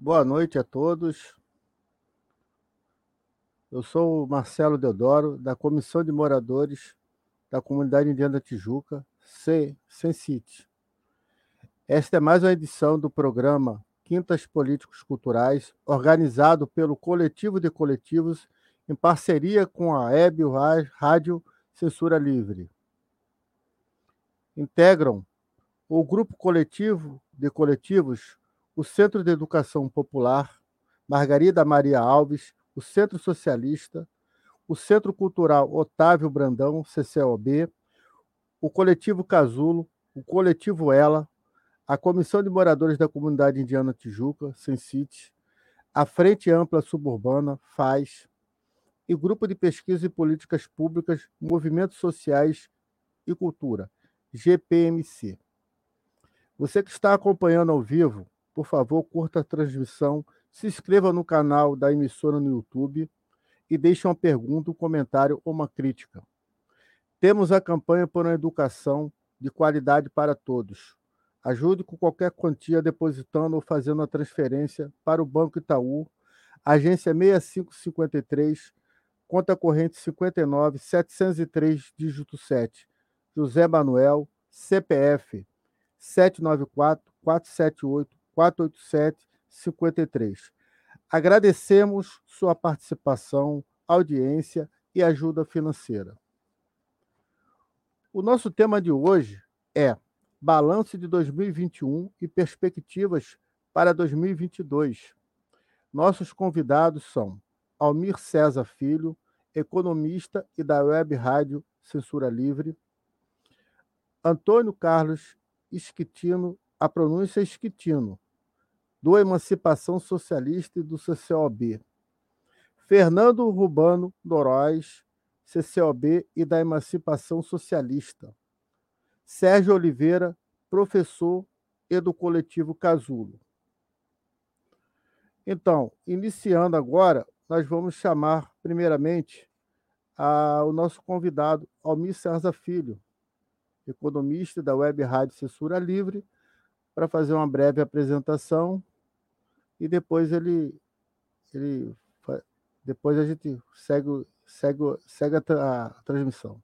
Boa noite a todos. Eu sou o Marcelo Deodoro, da Comissão de Moradores da Comunidade Indiana Tijuca, C, Sensite. Esta é mais uma edição do programa Quintas Políticos Culturais, organizado pelo Coletivo de Coletivos, em parceria com a Web Rádio Censura Livre. Integram o Grupo Coletivo de Coletivos o Centro de Educação Popular, Margarida Maria Alves, o Centro Socialista, o Centro Cultural Otávio Brandão, CCOB, o Coletivo Casulo, o Coletivo Ela, a Comissão de Moradores da Comunidade Indiana Tijuca, Sensite, a Frente Ampla Suburbana, FAZ, e Grupo de Pesquisa e Políticas Públicas, Movimentos Sociais e Cultura, GPMC. Você que está acompanhando ao vivo, por favor, curta a transmissão, se inscreva no canal da emissora no YouTube e deixe uma pergunta, um comentário ou uma crítica. Temos a campanha por uma educação de qualidade para todos. Ajude com qualquer quantia depositando ou fazendo a transferência para o Banco Itaú, agência 6553, conta corrente 59 703, dígito 7. José Manuel, CPF 794 478 487 53. Agradecemos sua participação, audiência e ajuda financeira. O nosso tema de hoje é Balanço de 2021 e perspectivas para 2022. Nossos convidados são Almir César Filho, economista e da Web Rádio Censura Livre, Antônio Carlos Esquitino, a pronúncia é Esquitino, do Emancipação Socialista e do CCOB. Fernando Rubano Doróis, CCOB e da Emancipação Socialista. Sérgio Oliveira, professor e do coletivo Casulo. Então, iniciando agora, nós vamos chamar, primeiramente, a, o nosso convidado, Almir César Filho, economista da Web Rádio Censura Livre, para fazer uma breve apresentação e depois ele, ele depois a gente segue, segue, segue a, a transmissão.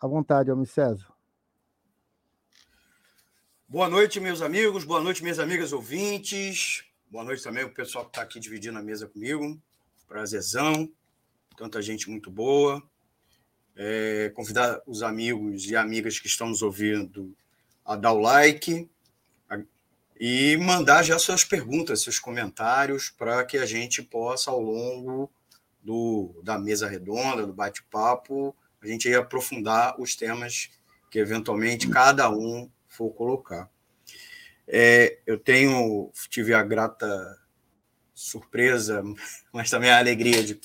À vontade, Almi César. Boa noite, meus amigos, boa noite, minhas amigas ouvintes. Boa noite também o pessoal que está aqui dividindo a mesa comigo. Prazerzão, tanta gente muito boa. É, convidar os amigos e amigas que estão nos ouvindo a dar o like, e mandar já suas perguntas, seus comentários, para que a gente possa, ao longo do, da mesa redonda, do bate-papo, a gente aprofundar os temas que eventualmente cada um for colocar. É, eu tenho, tive a grata surpresa, mas também a alegria de,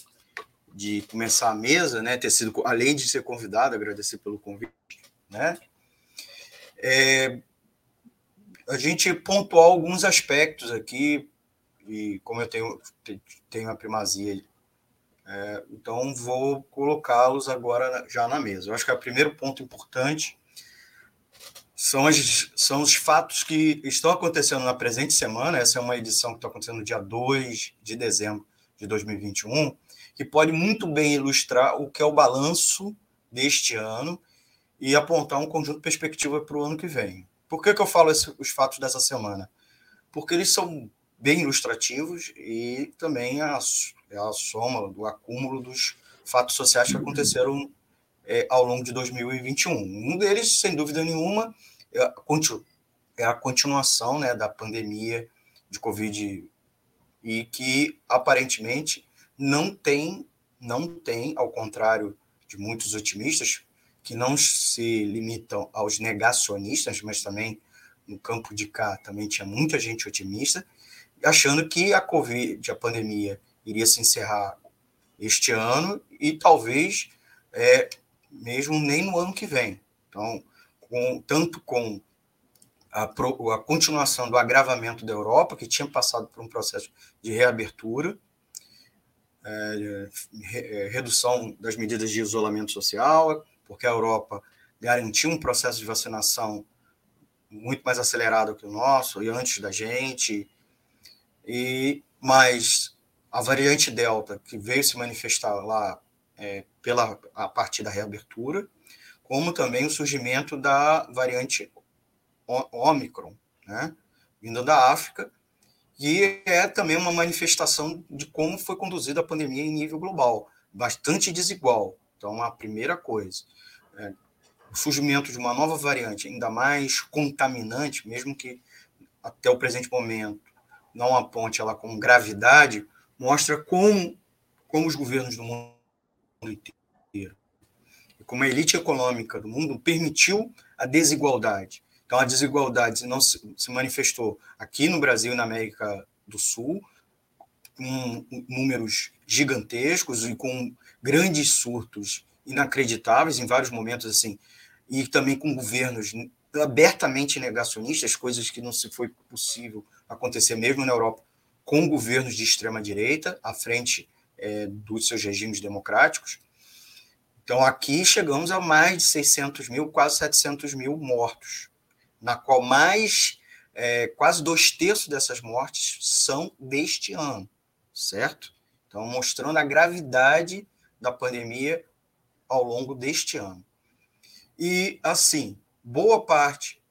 de começar a mesa, né? Ter sido, além de ser convidado, agradecer pelo convite, né? É, a gente pontuou alguns aspectos aqui, e como eu tenho, tenho a primazia, é, então vou colocá-los agora já na mesa. Eu acho que o primeiro ponto importante são, as, são os fatos que estão acontecendo na presente semana. Essa é uma edição que está acontecendo no dia 2 de dezembro de 2021, que pode muito bem ilustrar o que é o balanço deste ano e apontar um conjunto de perspectiva para o ano que vem. Por que, que eu falo esse, os fatos dessa semana? Porque eles são bem ilustrativos e também a, é a soma do acúmulo dos fatos sociais que aconteceram é, ao longo de 2021. Um deles, sem dúvida nenhuma, é a, é a continuação né, da pandemia de Covid e que aparentemente não tem, não tem, ao contrário de muitos otimistas, que não se limitam aos negacionistas, mas também no campo de cá também tinha muita gente otimista, achando que a Covid, a pandemia, iria se encerrar este ano e talvez é, mesmo nem no ano que vem. Então, com, tanto com a, a, continuação do agravamento da Europa, que tinha passado por um processo de reabertura, é, é redução das medidas de isolamento social, porque a Europa garantiu um processo de vacinação muito mais acelerado que o nosso e antes da gente, e mas a variante Delta, que veio se manifestar lá é, pela, a partir da reabertura, como também o surgimento da variante Omicron, né, vinda da África, e é também uma manifestação de como foi conduzida a pandemia em nível global, bastante desigual. Então, a primeira coisa, o surgimento de uma nova variante, ainda mais contaminante, mesmo que até o presente momento não aponte ela com gravidade, mostra como, como os governos do mundo inteiro e como a elite econômica do mundo permitiu a desigualdade. Então, a desigualdade não se, se manifestou aqui no Brasil e na América do Sul, com números gigantescos e com grandes surtos inacreditáveis em vários momentos assim, e também com governos abertamente negacionistas, coisas que não se foi possível acontecer mesmo na Europa com governos de extrema direita à frente é, dos seus regimes democráticos. Então, aqui chegamos a mais de 600 mil, quase 700 mil mortos, na qual mais é, quase dois terços dessas mortes são deste ano, certo? Então, mostrando a gravidade da pandemia ao longo deste ano. E, assim, boa parte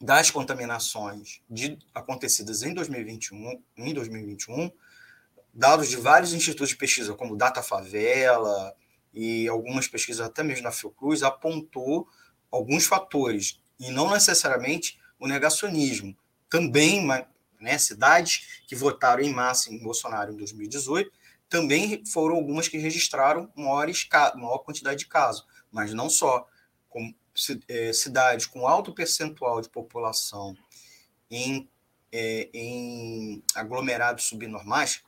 das contaminações de, acontecidas em 2021, em 2021, dados de vários institutos de pesquisa, como Data Favela e algumas pesquisas até mesmo na Fiocruz, apontou alguns fatores, e não necessariamente o negacionismo. Também, né, cidades que votaram em massa em Bolsonaro em 2018, também foram algumas que registraram maiores, maior quantidade de casos, mas não só, como é, cidades com alto percentual de população em, é, em aglomerados subnormais,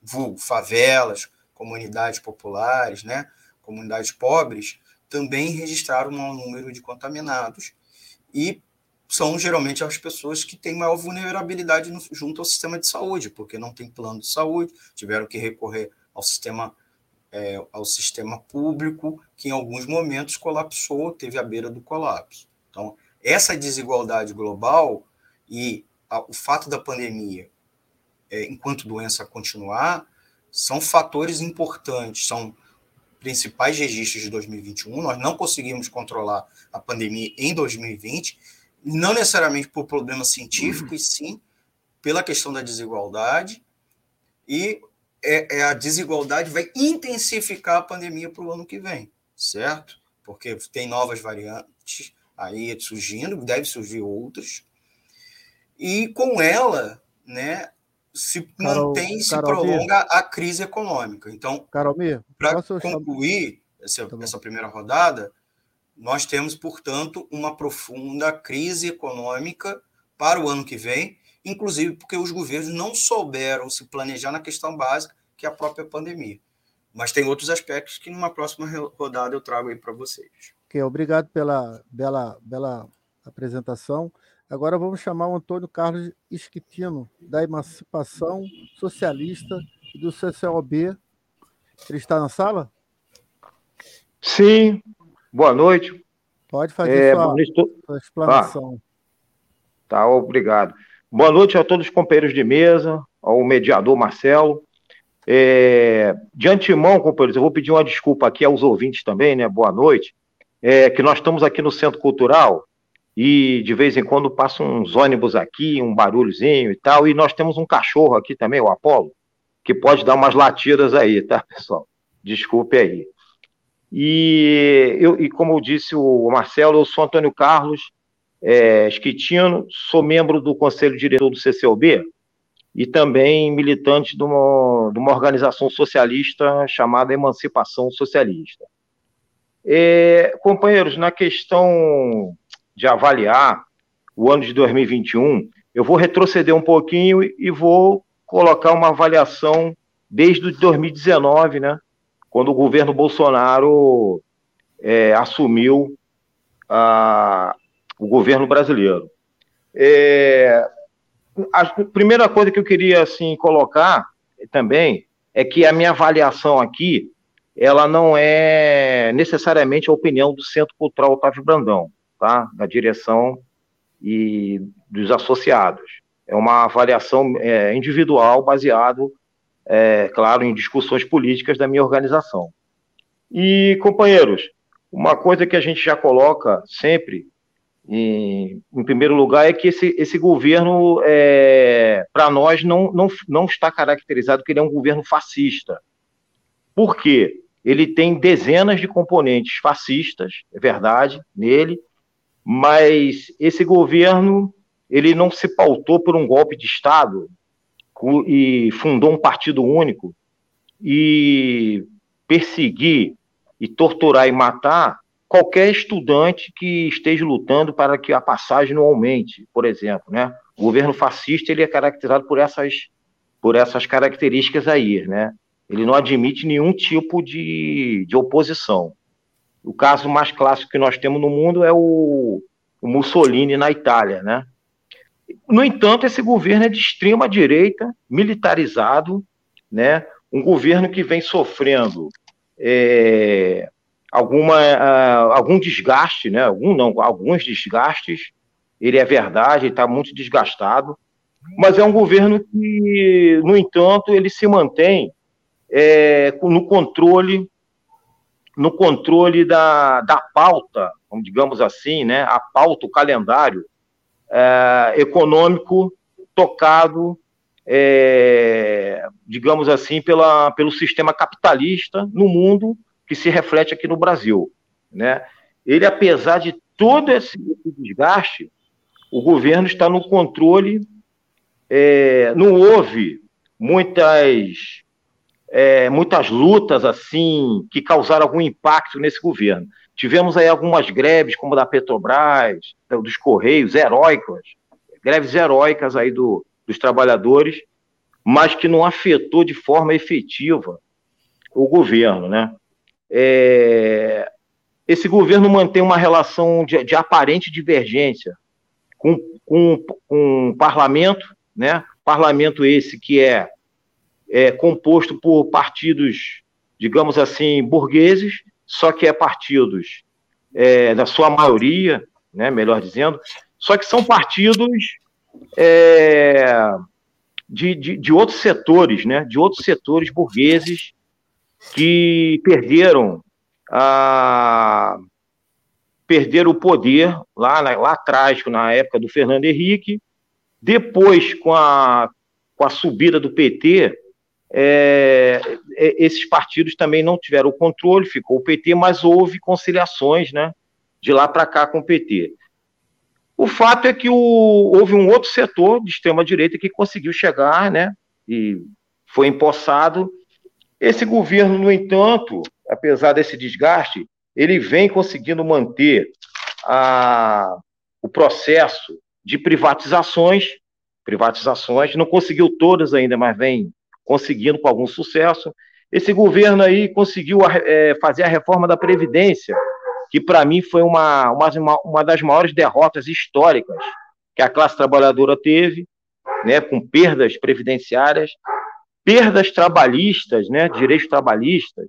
vulgo, favelas, comunidades populares, né, comunidades pobres, também registraram um maior número de contaminados e são geralmente as pessoas que têm maior vulnerabilidade no, junto ao sistema de saúde, porque não tem plano de saúde, tiveram que recorrer ao sistema é, ao sistema público, que em alguns momentos colapsou, teve à beira do colapso. Então, essa desigualdade global e a, o fato da pandemia, é, enquanto doença continuar, são fatores importantes, são principais registros de 2021. Nós não conseguimos controlar a pandemia em 2020, não necessariamente por problemas científicos, uhum. sim pela questão da desigualdade e é, é a desigualdade vai intensificar a pandemia para o ano que vem, certo? Porque tem novas variantes aí surgindo, deve surgir outras. E com ela, né, se mantém, se prolonga a crise econômica. Então, para concluir essa, tá essa primeira rodada, nós temos, portanto, uma profunda crise econômica para o ano que vem, inclusive porque os governos não souberam se planejar na questão básica, que é a própria pandemia. Mas tem outros aspectos que numa próxima rodada eu trago aí para vocês. Ok, obrigado pela bela, bela apresentação. Agora vamos chamar o Antônio Carlos Esquitino, da Emancipação Socialista e do CCOB. Ele está na sala? Sim, boa noite. Pode fazer é, sua, sua explanação. Ah, tá, obrigado. Boa noite a todos os companheiros de mesa, ao mediador Marcelo. É, de antemão, companheiros, eu vou pedir uma desculpa aqui aos ouvintes também, né? Boa noite. É, que nós estamos aqui no Centro Cultural e de vez em quando passam uns ônibus aqui, um barulhozinho e tal, e nós temos um cachorro aqui também, o Apolo, que pode dar umas latidas aí, tá, pessoal? Desculpe aí. E, eu, e como disse o Marcelo, eu sou Antônio Carlos é, Esquitino, sou membro do Conselho Diretor do CCOB, e também militante de uma, de uma organização socialista chamada Emancipação Socialista. É, companheiros, na questão de avaliar o ano de 2021, eu vou retroceder um pouquinho e vou colocar uma avaliação desde 2019, né? Quando o governo Bolsonaro é, assumiu a, o governo brasileiro. É, a primeira coisa que eu queria assim colocar também é que a minha avaliação aqui ela não é necessariamente a opinião do Centro Cultural Otávio Brandão, tá? Da direção e dos associados. É uma avaliação é, individual baseado, é, claro, em discussões políticas da minha organização. E companheiros, uma coisa que a gente já coloca sempre em, em primeiro lugar é que esse, esse governo, é, para nós, não, não, não está caracterizado que ele é um governo fascista. Por quê? Ele tem dezenas de componentes fascistas, é verdade, nele, mas esse governo ele não se pautou por um golpe de Estado e fundou um partido único e perseguir e torturar e matar qualquer estudante que esteja lutando para que a passagem não aumente, por exemplo, né? O governo fascista ele é caracterizado por essas por essas características aí, né? Ele não admite nenhum tipo de, de oposição. O caso mais clássico que nós temos no mundo é o, o Mussolini na Itália, né? No entanto, esse governo é de extrema direita, militarizado, né? Um governo que vem sofrendo é, alguma, uh, algum desgaste, né? Algum não, alguns desgastes. Ele é verdade, está muito desgastado, mas é um governo que, no entanto, ele se mantém é, no controle no controle da, da pauta, digamos assim, né, a pauta, o calendário é, econômico tocado, é, digamos assim, pela, pelo sistema capitalista no mundo que se reflete aqui no Brasil. Né? Ele, apesar de todo esse desgaste, o governo está no controle, é, não houve muitas é, muitas lutas assim que causaram algum impacto nesse governo. Tivemos aí algumas greves, como da Petrobras, dos Correios, heróicas, greves heróicas aí do, dos trabalhadores, mas que não afetou de forma efetiva o governo, né? É, esse governo mantém uma relação de, de aparente divergência com, com, com o parlamento, né? Parlamento esse que é é, composto por partidos, digamos assim, burgueses, só que é partidos, é, da sua maioria, né, melhor dizendo, só que são partidos é, de, de, de, outros setores, né, de outros setores burgueses que perderam a perderam o poder lá, lá atrás, na época do Fernando Henrique, depois com a, com a subida do PT, é, é, esses partidos também não tiveram o controle, ficou o PT, mas houve conciliações né, de lá para cá com o PT. O fato é que o, houve um outro setor de extrema-direita que conseguiu chegar né, e foi empossado. Esse governo, no entanto, apesar desse desgaste, ele vem conseguindo manter a, o processo de privatizações, privatizações, não conseguiu todas ainda, mas vem conseguindo com algum sucesso. Esse governo aí conseguiu é, fazer a reforma da Previdência, que para mim foi uma, uma, uma das maiores derrotas históricas que a classe trabalhadora teve, né, com perdas previdenciárias, perdas trabalhistas, né, direitos trabalhistas,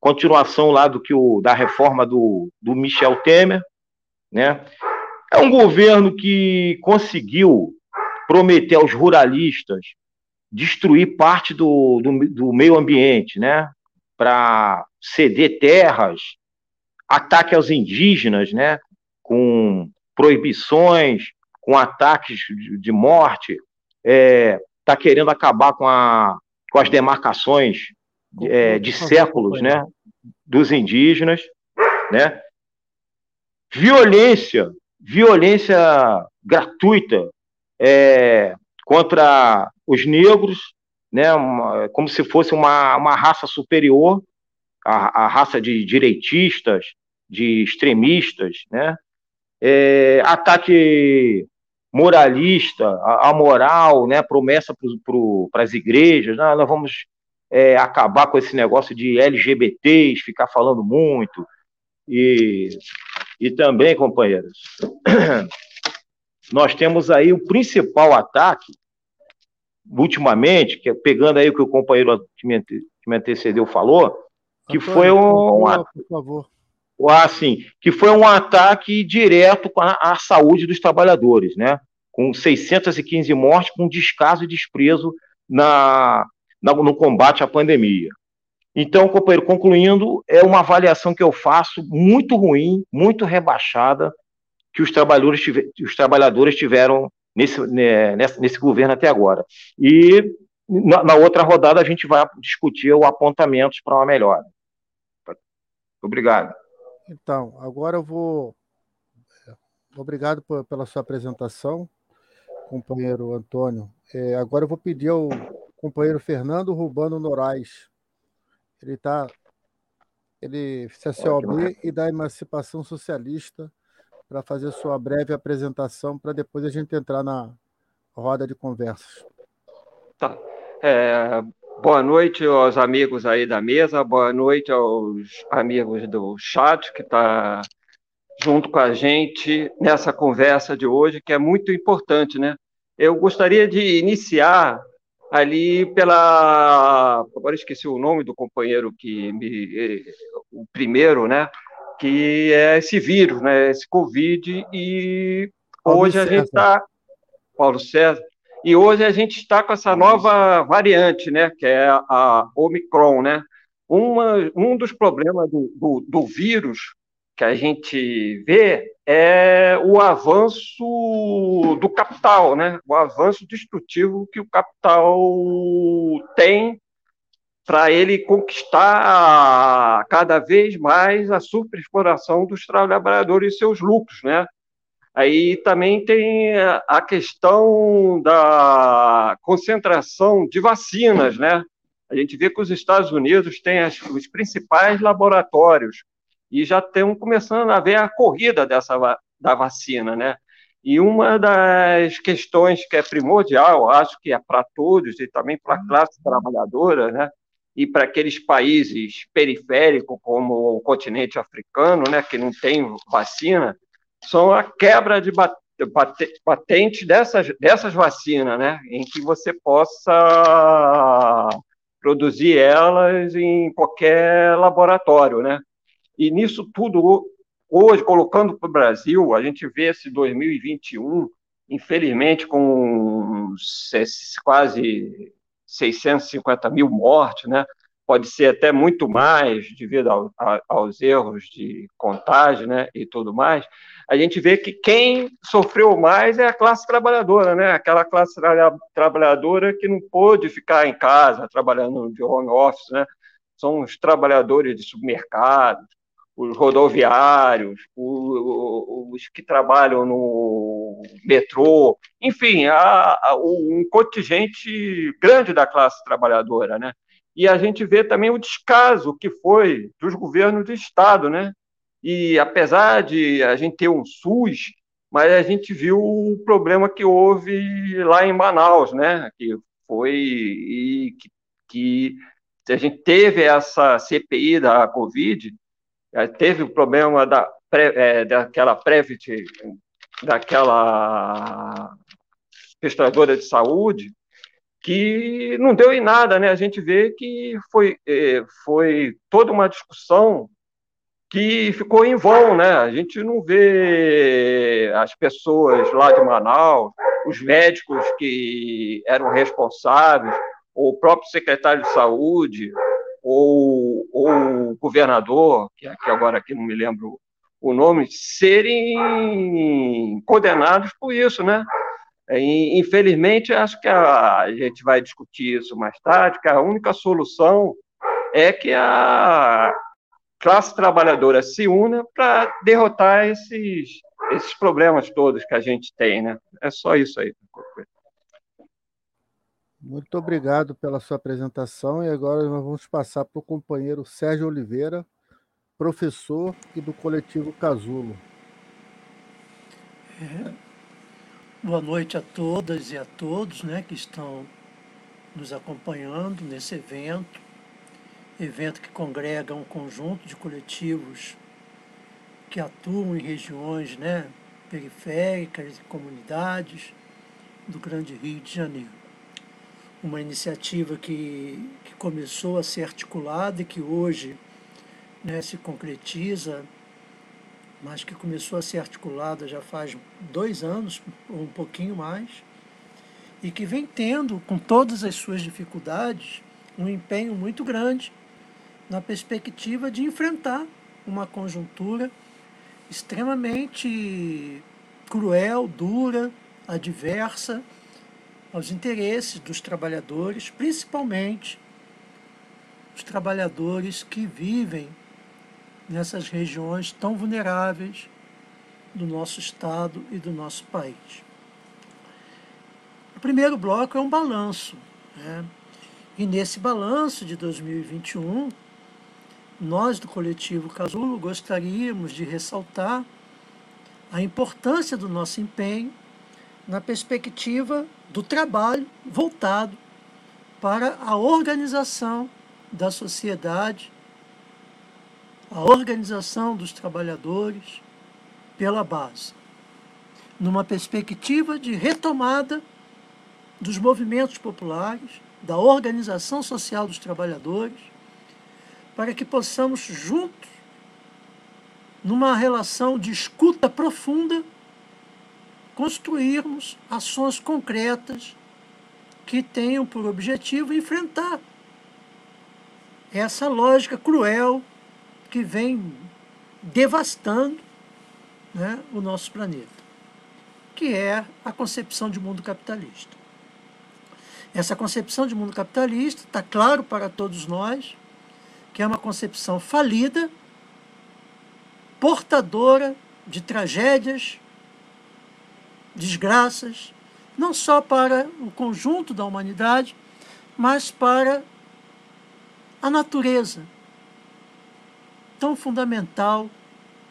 continuação lá do que o da reforma do, do Michel Temer, né? É um governo que conseguiu prometer aos ruralistas destruir parte do, do, do meio ambiente, né? Para ceder terras, ataque aos indígenas, né? Com proibições, com ataques de morte, está é, querendo acabar com, a, com as demarcações é, de séculos, né? Dos indígenas, né? Violência, violência gratuita é, contra os negros, né, uma, como se fosse uma, uma raça superior, a, a raça de direitistas, de extremistas, né? É, ataque moralista, a, a, moral, né? Promessa para as igrejas, ah, nós vamos é, acabar com esse negócio de LGBTs, ficar falando muito. E, e também, companheiros, nós temos aí o principal ataque, ultimamente, que é pegando aí o que o companheiro que me, que me antecedeu falou, que Antônio, foi um, um por favor. Assim, que foi um ataque direto à, à saúde dos trabalhadores, né? Com 615 mortes, com descaso e desprezo na, na, no combate à pandemia. Então, companheiro, concluindo, é uma avaliação que eu faço muito ruim, muito rebaixada, que os trabalhadores, tiver, os trabalhadores tiveram nesse, né, nesse, nesse governo até agora. E na, na, outra rodada a gente vai discutir o apontamentos para uma melhora. Obrigado. Então, agora eu vou. Obrigado por, pela sua apresentação, companheiro Antônio. É, agora eu vou pedir ao companheiro Fernando Rubano Noraes ele está. Ele CCOB e da Emancipação Socialista para fazer sua breve apresentação para depois a gente entrar na roda de conversas. Tá. É, boa noite aos amigos aí da mesa, boa noite aos amigos do chat que está junto com a gente nessa conversa de hoje, que é muito importante, né? Eu gostaria de iniciar ali pela. Agora esqueci o nome do companheiro que me. O primeiro, né? Que é esse vírus, né? Esse Covid, e Paulo hoje César. a gente está. Paulo César. E hoje a gente está com essa nova variante, né? Que é a Omicron, né? Uma, um dos problemas do, do, do vírus que a gente vê é o avanço do capital, né? o avanço destrutivo que o capital tem para ele conquistar cada vez mais a superexploração dos trabalhadores e seus lucros, né? Aí também tem a questão da concentração de vacinas, né? A gente vê que os Estados Unidos têm as, os principais laboratórios e já estão começando a ver a corrida dessa da vacina, né? E uma das questões que é primordial, acho que é para todos e também para a uhum. classe trabalhadora, né? E para aqueles países periféricos como o continente africano, né, que não tem vacina, são a quebra de patente dessas, dessas vacinas, né, em que você possa produzir elas em qualquer laboratório, né? E nisso tudo, hoje, colocando para o Brasil, a gente vê esse 2021, infelizmente, com quase 650 mil mortes, né? Pode ser até muito mais devido ao, a, aos erros de contagem né? e tudo mais, a gente vê que quem sofreu mais é a classe trabalhadora, né? aquela classe tra trabalhadora que não pôde ficar em casa trabalhando de home office, né? são os trabalhadores de supermercados, os rodoviários, os, que trabalham no metrô, enfim, há, há um contingente grande da classe trabalhadora, né? E a gente vê também o descaso que foi dos governos do Estado, né? E apesar de a gente ter um SUS, mas a gente viu o problema que houve lá em Manaus, né? Que foi e que, que a gente teve essa CPI da Covid, é, teve o problema da, é, daquela Previt, daquela prestadora de saúde, que não deu em nada, né? A gente vê que foi, é, foi toda uma discussão que ficou em vão, né? A gente não vê as pessoas lá de Manaus, os médicos que eram responsáveis, ou o próprio secretário de saúde, ou, ou o governador, que, que agora aqui não me lembro o nome, serem condenados por isso, né? E, infelizmente, acho que a, a gente vai discutir isso mais tarde, que a única solução é que a classe trabalhadora se una para derrotar esses, esses problemas todos que a gente tem, né? É só isso aí. Muito obrigado pela sua apresentação e agora nós vamos passar para o companheiro Sérgio Oliveira professor e do coletivo Casulo. É, boa noite a todas e a todos né, que estão nos acompanhando nesse evento, evento que congrega um conjunto de coletivos que atuam em regiões né, periféricas e comunidades do Grande Rio de Janeiro. Uma iniciativa que, que começou a ser articulada e que hoje né, se concretiza, mas que começou a ser articulada já faz dois anos, ou um pouquinho mais, e que vem tendo, com todas as suas dificuldades, um empenho muito grande na perspectiva de enfrentar uma conjuntura extremamente cruel, dura, adversa aos interesses dos trabalhadores, principalmente os trabalhadores que vivem nessas regiões tão vulneráveis do nosso Estado e do nosso país. O primeiro bloco é um balanço. Né? E nesse balanço de 2021, nós do coletivo Casulo gostaríamos de ressaltar a importância do nosso empenho na perspectiva do trabalho voltado para a organização da sociedade a organização dos trabalhadores pela base, numa perspectiva de retomada dos movimentos populares, da organização social dos trabalhadores, para que possamos juntos, numa relação de escuta profunda, construirmos ações concretas que tenham por objetivo enfrentar essa lógica cruel que vem devastando né, o nosso planeta, que é a concepção de mundo capitalista. Essa concepção de mundo capitalista está claro para todos nós que é uma concepção falida, portadora de tragédias, desgraças, não só para o conjunto da humanidade, mas para a natureza, tão fundamental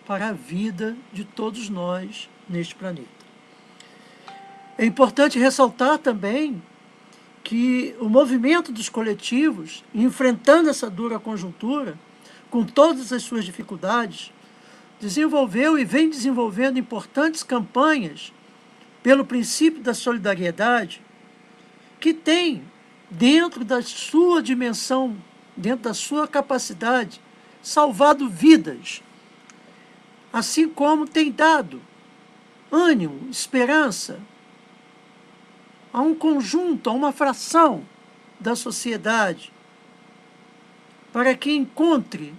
para a vida de todos nós neste planeta. É importante ressaltar também que o movimento dos coletivos, enfrentando essa dura conjuntura, com todas as suas dificuldades, desenvolveu e vem desenvolvendo importantes campanhas pelo princípio da solidariedade, que tem, dentro da sua dimensão, dentro da sua capacidade, salvado vidas, assim como tem dado ânimo, esperança a um conjunto, a uma fração da sociedade, para que encontre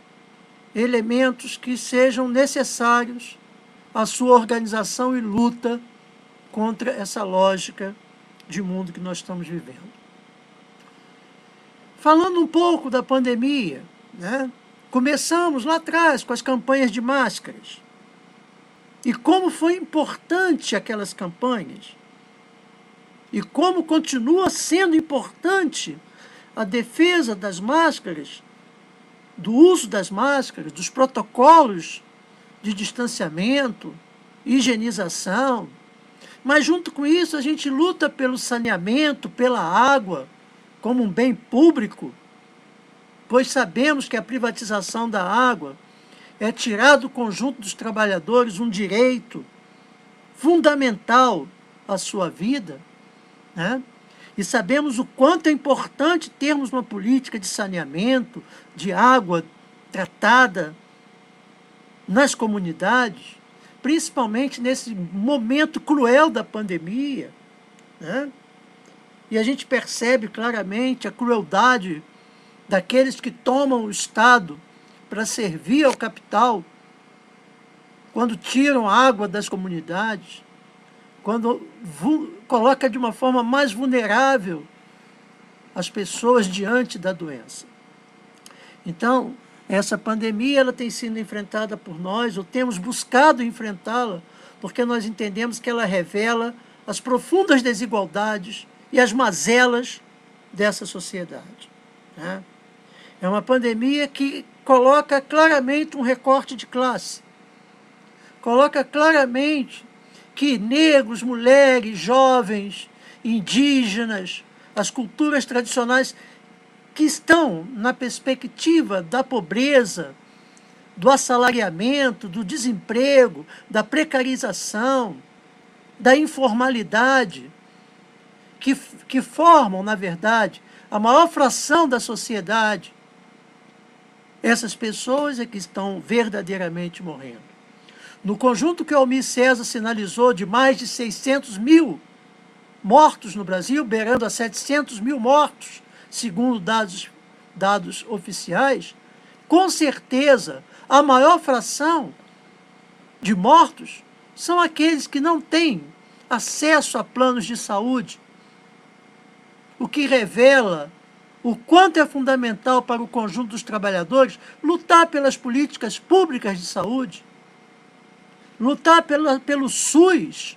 elementos que sejam necessários à sua organização e luta contra essa lógica de mundo que nós estamos vivendo. Falando um pouco da pandemia, né? Começamos lá atrás com as campanhas de máscaras. E como foi importante aquelas campanhas. E como continua sendo importante a defesa das máscaras, do uso das máscaras, dos protocolos de distanciamento, higienização. Mas junto com isso a gente luta pelo saneamento, pela água, como um bem público pois sabemos que a privatização da água é tirar do conjunto dos trabalhadores um direito fundamental à sua vida, né? e sabemos o quanto é importante termos uma política de saneamento, de água tratada nas comunidades, principalmente nesse momento cruel da pandemia. Né? E a gente percebe claramente a crueldade daqueles que tomam o Estado para servir ao capital, quando tiram água das comunidades, quando coloca de uma forma mais vulnerável as pessoas diante da doença. Então, essa pandemia ela tem sido enfrentada por nós, ou temos buscado enfrentá-la, porque nós entendemos que ela revela as profundas desigualdades e as mazelas dessa sociedade. Né? É uma pandemia que coloca claramente um recorte de classe. Coloca claramente que negros, mulheres, jovens, indígenas, as culturas tradicionais que estão na perspectiva da pobreza, do assalariamento, do desemprego, da precarização, da informalidade, que, que formam, na verdade, a maior fração da sociedade, essas pessoas é que estão verdadeiramente morrendo. No conjunto que o Almir César sinalizou de mais de 600 mil mortos no Brasil, beirando a 700 mil mortos, segundo dados, dados oficiais, com certeza a maior fração de mortos são aqueles que não têm acesso a planos de saúde, o que revela o quanto é fundamental para o conjunto dos trabalhadores lutar pelas políticas públicas de saúde, lutar pela, pelo SUS,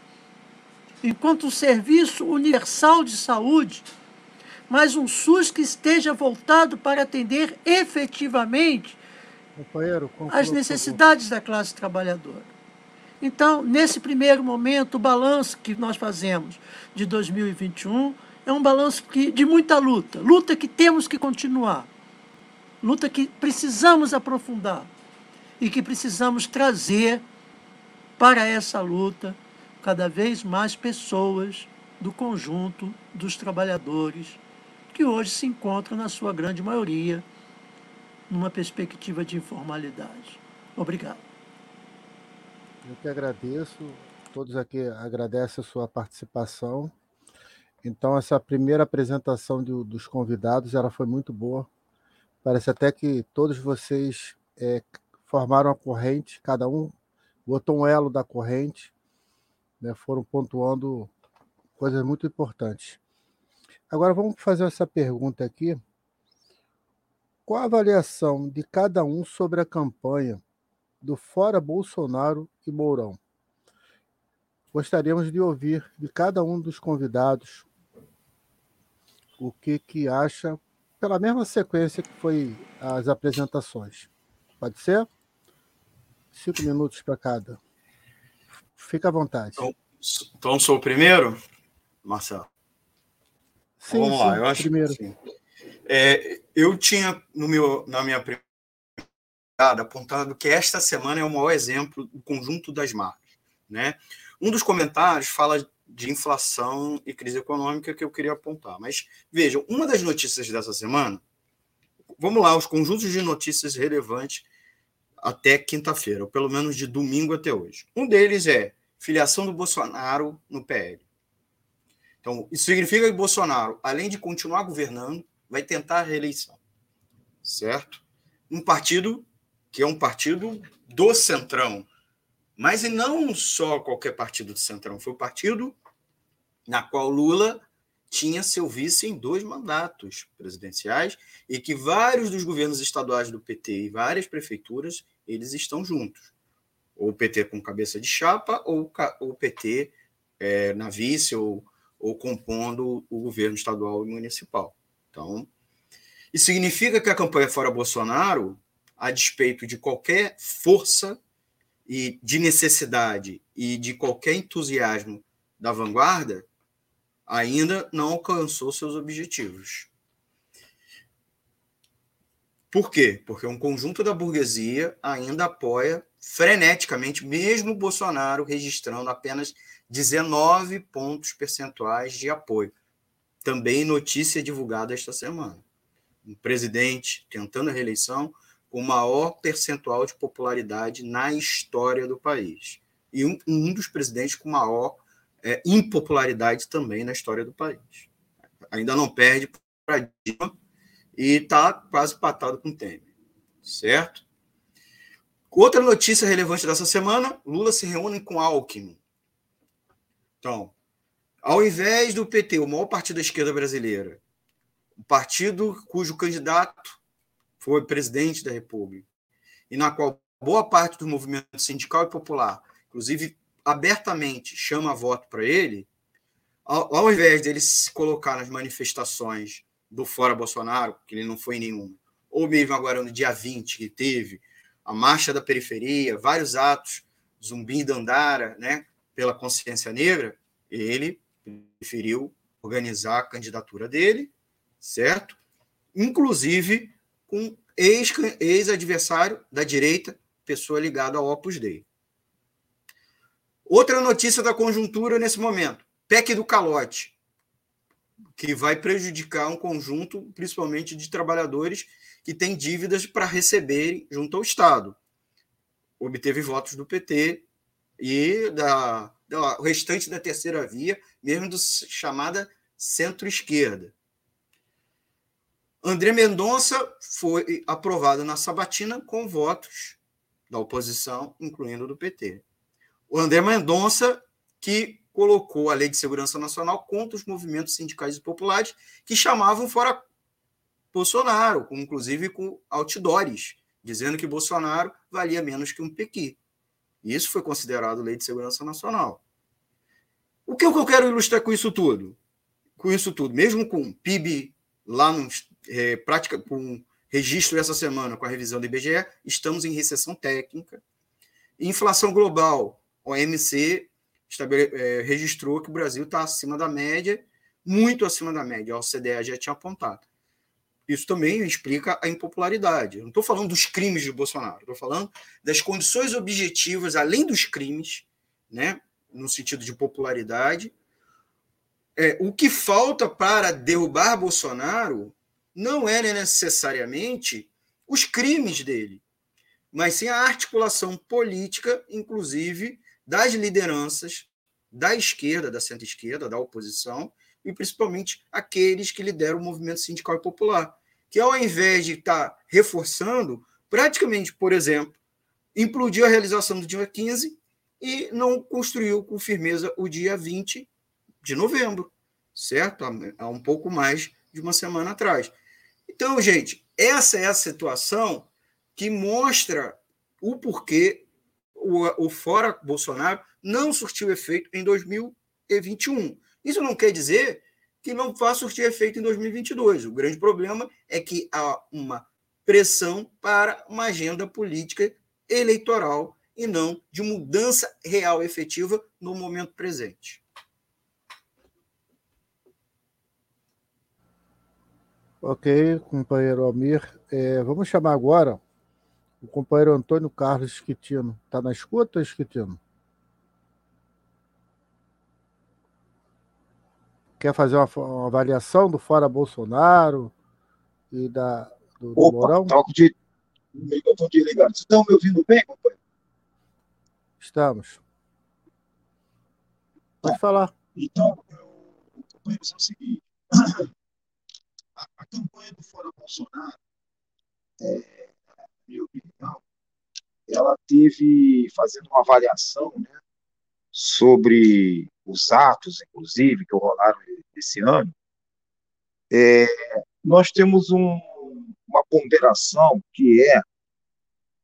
enquanto um serviço universal de saúde, mas um SUS que esteja voltado para atender efetivamente as necessidades da classe trabalhadora. Então, nesse primeiro momento, o balanço que nós fazemos de 2021 é um balanço que, de muita luta, luta que temos que continuar, luta que precisamos aprofundar e que precisamos trazer para essa luta cada vez mais pessoas do conjunto dos trabalhadores que hoje se encontram, na sua grande maioria, numa perspectiva de informalidade. Obrigado. Eu que agradeço, todos aqui agradecem a sua participação. Então, essa primeira apresentação do, dos convidados ela foi muito boa. Parece até que todos vocês é, formaram a corrente, cada um botou um elo da corrente, né, foram pontuando coisas muito importantes. Agora vamos fazer essa pergunta aqui. Qual a avaliação de cada um sobre a campanha do Fora Bolsonaro e Mourão? Gostaríamos de ouvir de cada um dos convidados o que, que acha, pela mesma sequência que foi as apresentações. Pode ser? Cinco minutos para cada. Fica à vontade. Então, então sou o primeiro, Marcelo? Sim, Vamos sim, lá, eu acho primeiro. que sim. É, eu tinha no meu, na minha primeira apontado que esta semana é o maior exemplo do conjunto das marcas. Né? Um dos comentários fala de inflação e crise econômica que eu queria apontar. Mas vejam, uma das notícias dessa semana, vamos lá, os conjuntos de notícias relevantes até quinta-feira, ou pelo menos de domingo até hoje. Um deles é filiação do Bolsonaro no PL. Então, isso significa que Bolsonaro, além de continuar governando, vai tentar a reeleição. Certo? Um partido que é um partido do Centrão, mas e não só qualquer partido do Centrão, foi o partido na qual Lula tinha seu vice em dois mandatos presidenciais e que vários dos governos estaduais do PT e várias prefeituras eles estão juntos. Ou o PT com cabeça de chapa ou o PT é, na vice ou, ou compondo o governo estadual e municipal. Então, isso significa que a campanha fora Bolsonaro, a despeito de qualquer força e de necessidade e de qualquer entusiasmo da vanguarda, ainda não alcançou seus objetivos. Por quê? Porque um conjunto da burguesia ainda apoia freneticamente, mesmo Bolsonaro registrando apenas 19 pontos percentuais de apoio. Também notícia divulgada esta semana. Um presidente tentando a reeleição com maior percentual de popularidade na história do país. E um, um dos presidentes com maior é, impopularidade também na história do país. Ainda não perde para Dilma e está quase patado com o Temer. Certo? Outra notícia relevante dessa semana: Lula se reúne com Alckmin. Então, ao invés do PT, o maior partido da esquerda brasileira, o partido cujo candidato foi presidente da República, e na qual boa parte do movimento sindical e popular, inclusive abertamente, chama voto para ele, ao, ao invés dele se colocar nas manifestações do Fora Bolsonaro, que ele não foi nenhum, ou mesmo agora no dia 20, que teve a Marcha da Periferia, vários atos, Zumbi Dandara, né, pela consciência negra, ele preferiu organizar a candidatura dele, certo? Inclusive com ex-adversário da direita, pessoa ligada ao Opus Dei. Outra notícia da conjuntura nesse momento: PEC do calote, que vai prejudicar um conjunto, principalmente de trabalhadores que têm dívidas para receber junto ao Estado. Obteve votos do PT e da, da restante da terceira via, mesmo do chamada centro-esquerda. André Mendonça foi aprovado na sabatina com votos da oposição, incluindo do PT. O André Mendonça, que colocou a Lei de Segurança Nacional contra os movimentos sindicais e populares que chamavam fora Bolsonaro, inclusive com outdoors, dizendo que Bolsonaro valia menos que um pequi. Isso foi considerado Lei de Segurança Nacional. O que eu quero ilustrar com isso tudo? Com isso tudo, mesmo com PIB lá no é, prática, com registro essa semana com a revisão do IBGE, estamos em recessão técnica. Inflação global, OMC estabele, é, registrou que o Brasil está acima da média, muito acima da média, a OCDE já tinha apontado. Isso também explica a impopularidade. Eu não estou falando dos crimes de Bolsonaro, estou falando das condições objetivas, além dos crimes, né, no sentido de popularidade. É, o que falta para derrubar Bolsonaro não é necessariamente os crimes dele, mas sim a articulação política, inclusive das lideranças da esquerda, da centro-esquerda, da oposição, e principalmente aqueles que lideram o movimento sindical e popular, que ao invés de estar reforçando, praticamente, por exemplo, implodiu a realização do dia 15 e não construiu com firmeza o dia 20 de novembro, certo? Há um pouco mais de uma semana atrás. Então, gente, essa é a situação que mostra o porquê o, o fora Bolsonaro não surtiu efeito em 2021. Isso não quer dizer que não vá surtir efeito em 2022. O grande problema é que há uma pressão para uma agenda política eleitoral e não de mudança real efetiva no momento presente. Ok, companheiro Almir. É, vamos chamar agora o companheiro Antônio Carlos Esquitino. Está na escuta, Esquitino? Quer fazer uma, uma, avaliação do fora Bolsonaro e da, do, do Opa, Mourão? Toco de microfone desligado. Vocês estão me ouvindo bem, companheiro? Estamos. Pode tá. falar. Então, companheiro, é o seguinte campanha do Fora Bolsonaro, é, na minha opinião, ela teve, fazendo uma avaliação né, sobre os atos, inclusive, que rolaram esse ano, é, nós temos um, uma ponderação que é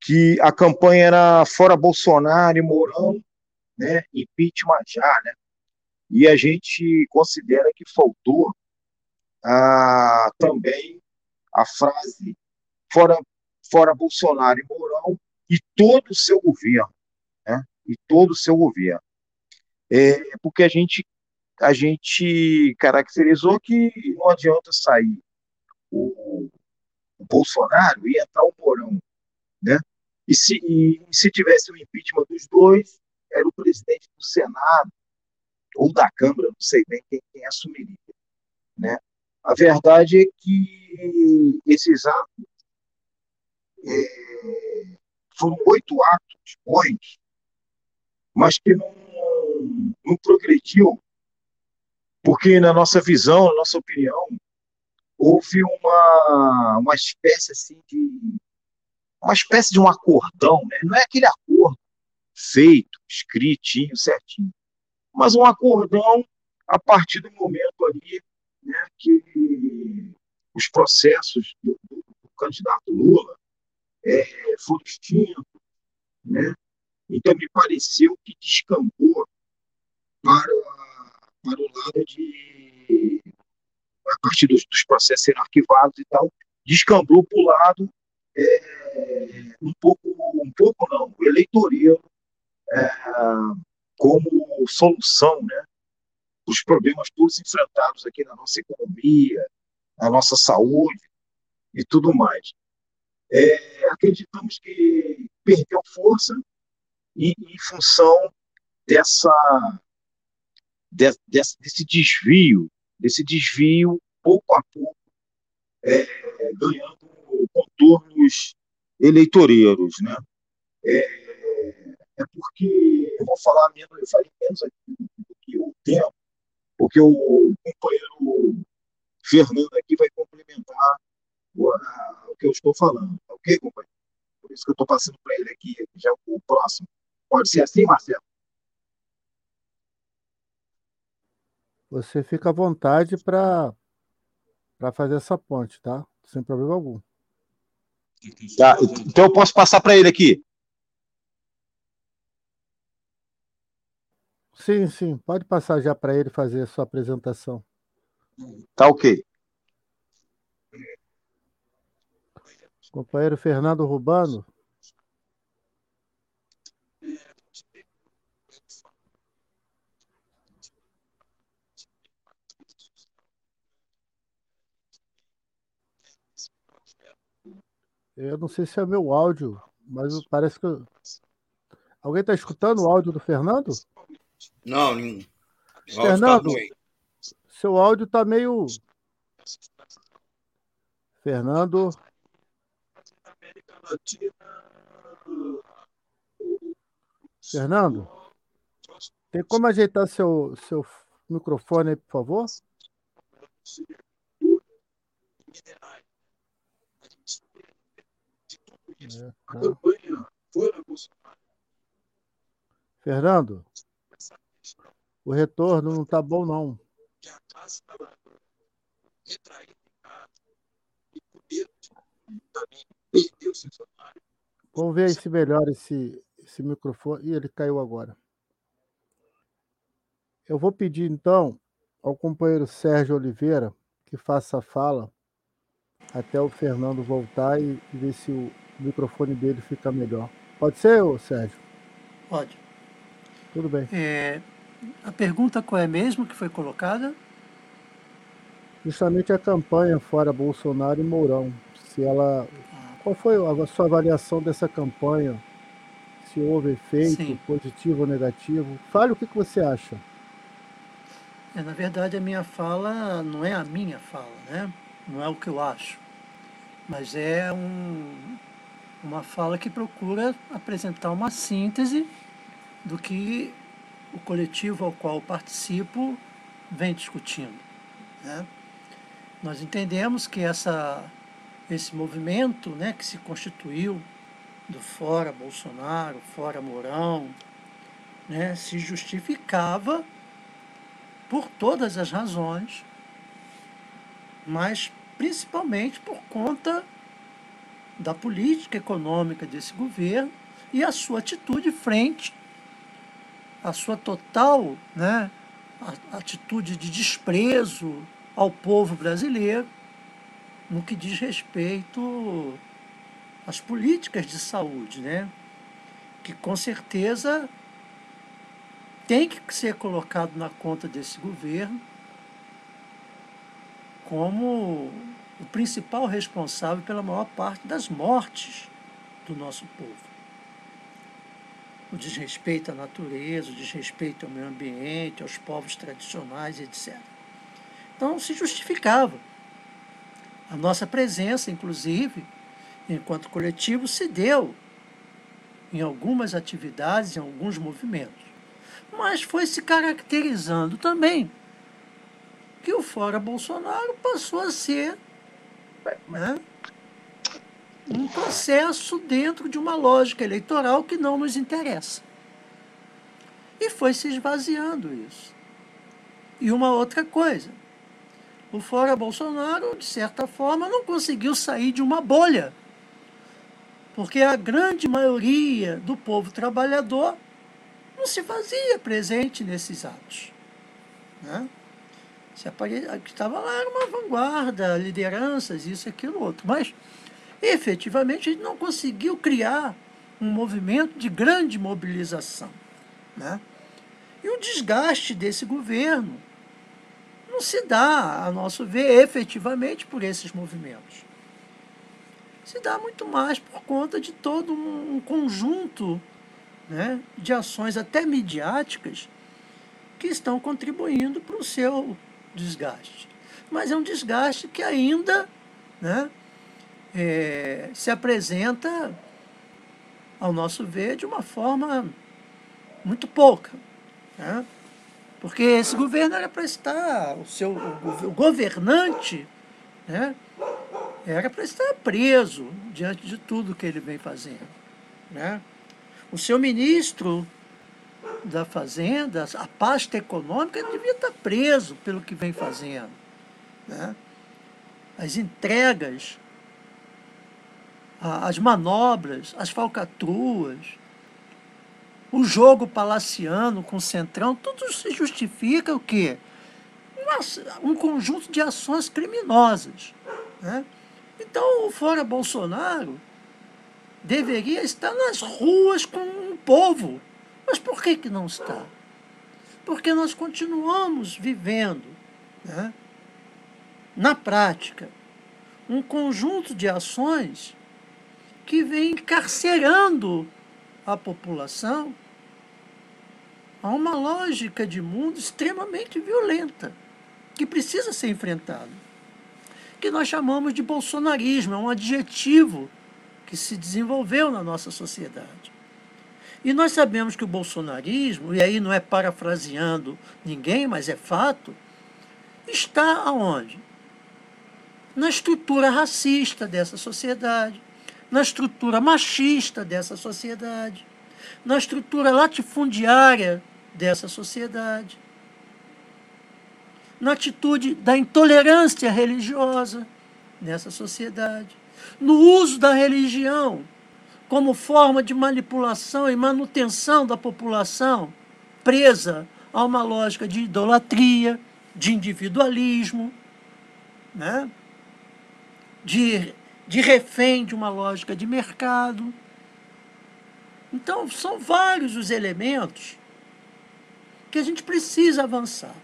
que a campanha era fora Bolsonaro e Mourão, né, impeachment já, né, e a gente considera que faltou ah, também a frase fora, fora Bolsonaro e Mourão e todo o seu governo, né? E todo o seu governo. É, porque a gente, a gente caracterizou que não adianta sair o, o Bolsonaro e entrar o Mourão, né? E se, e, se tivesse o impeachment dos dois, era o presidente do Senado ou da Câmara, não sei bem quem, quem assumiria, né? A verdade é que esses atos é, foram oito atos bons, mas que não, não progrediu, porque, na nossa visão, na nossa opinião, houve uma, uma espécie assim de uma espécie de um acordão, né? não é aquele acordo feito, escritinho, certinho, mas um acordão a partir do momento ali né, que os processos do, do, do candidato Lula é, foram extintos. Né? Então, me pareceu que descambou para, para o lado de. a partir dos, dos processos serem arquivados e tal, descambrou para o lado é, um pouco, um pouco não, eleitoreiro é, como solução né, os problemas todos enfrentados aqui na nossa economia, na nossa saúde e tudo mais. É, acreditamos que perdeu força e, em função dessa, de, desse, desse desvio, desse desvio, pouco a pouco, é, ganhando contornos eleitoreiros. Né? É, é, porque eu vou falar menos, eu falei menos aqui do que o tempo, porque o companheiro Fernando aqui vai complementar o, a, o que eu estou falando. Ok, companheiro? Por isso que eu estou passando para ele aqui, já o próximo. Pode ser assim, Marcelo? Você fica à vontade para fazer essa ponte, tá? Sem problema algum. Tá, então eu posso passar para ele aqui. Sim, sim, pode passar já para ele fazer a sua apresentação. Tá ok. Companheiro Fernando Rubano. Eu não sei se é meu áudio, mas parece que. Alguém está escutando o áudio do Fernando? Não, nenhum. Fernando, seu áudio está meio. Fernando. Fernando, tem como ajeitar seu, seu microfone aí, por favor? É, Fernando, o retorno não está bom, não. Vamos ver se melhora esse, esse microfone. Ih, ele caiu agora. Eu vou pedir então ao companheiro Sérgio Oliveira que faça a fala até o Fernando voltar e ver se o microfone dele fica melhor. Pode ser, Sérgio? Pode. Tudo bem. É, a pergunta qual é mesmo que foi colocada? Justamente a campanha fora Bolsonaro e Mourão. Se ela. Qual foi a sua avaliação dessa campanha? Se houve efeito Sim. positivo ou negativo? Fale o que, que você acha. É, na verdade, a minha fala não é a minha fala, né? Não é o que eu acho. Mas é um, uma fala que procura apresentar uma síntese do que o coletivo ao qual participo vem discutindo. Né? Nós entendemos que essa, esse movimento né, que se constituiu do Fora Bolsonaro, Fora Mourão, né, se justificava por todas as razões, mas principalmente por conta da política econômica desse governo e a sua atitude frente a sua total né, atitude de desprezo ao povo brasileiro no que diz respeito às políticas de saúde, né? que com certeza tem que ser colocado na conta desse governo como o principal responsável pela maior parte das mortes do nosso povo o desrespeito à natureza, o desrespeito ao meio ambiente, aos povos tradicionais, etc. Então se justificava. A nossa presença, inclusive, enquanto coletivo, se deu em algumas atividades, em alguns movimentos. Mas foi se caracterizando também que o Fora Bolsonaro passou a ser né, um processo dentro de uma lógica eleitoral que não nos interessa. E foi se esvaziando isso. E uma outra coisa, o Fora Bolsonaro, de certa forma, não conseguiu sair de uma bolha, porque a grande maioria do povo trabalhador não se fazia presente nesses atos. Né? Se apare... estava lá era uma vanguarda, lideranças, isso, aquilo, outro. Mas, efetivamente, a gente não conseguiu criar um movimento de grande mobilização. Né? E o desgaste desse governo não se dá, a nosso ver, efetivamente por esses movimentos. Se dá muito mais por conta de todo um, conjunto né, de ações, até midiáticas, que estão contribuindo para o seu desgaste. Mas é um desgaste que ainda né, é, se apresenta, ao nosso ver, de uma forma muito pouca. Né? Porque esse governo era para estar, o seu o governante né, era para estar preso diante de tudo que ele vem fazendo. Né? O seu ministro da Fazenda, a pasta econômica, ele devia estar preso pelo que vem fazendo. Né? As entregas, as manobras, as falcatruas, o jogo palaciano com o centrão, tudo se justifica o quê? um conjunto de ações criminosas. Né? Então, o Fora Bolsonaro deveria estar nas ruas com o povo. Mas por que, que não está? Porque nós continuamos vivendo, né, na prática, um conjunto de ações que vem encarcerando a população a uma lógica de mundo extremamente violenta, que precisa ser enfrentada. Que nós chamamos de bolsonarismo, é um adjetivo que se desenvolveu na nossa sociedade. E nós sabemos que o bolsonarismo, e aí não é parafraseando ninguém, mas é fato, está aonde? Na estrutura racista dessa sociedade, na estrutura machista dessa sociedade, na estrutura latifundiária dessa sociedade, na atitude da intolerância religiosa nessa sociedade, no uso da religião como forma de manipulação e manutenção da população presa a uma lógica de idolatria, de individualismo, né? de, de refém de uma lógica de mercado. Então, são vários os elementos que a gente precisa avançar.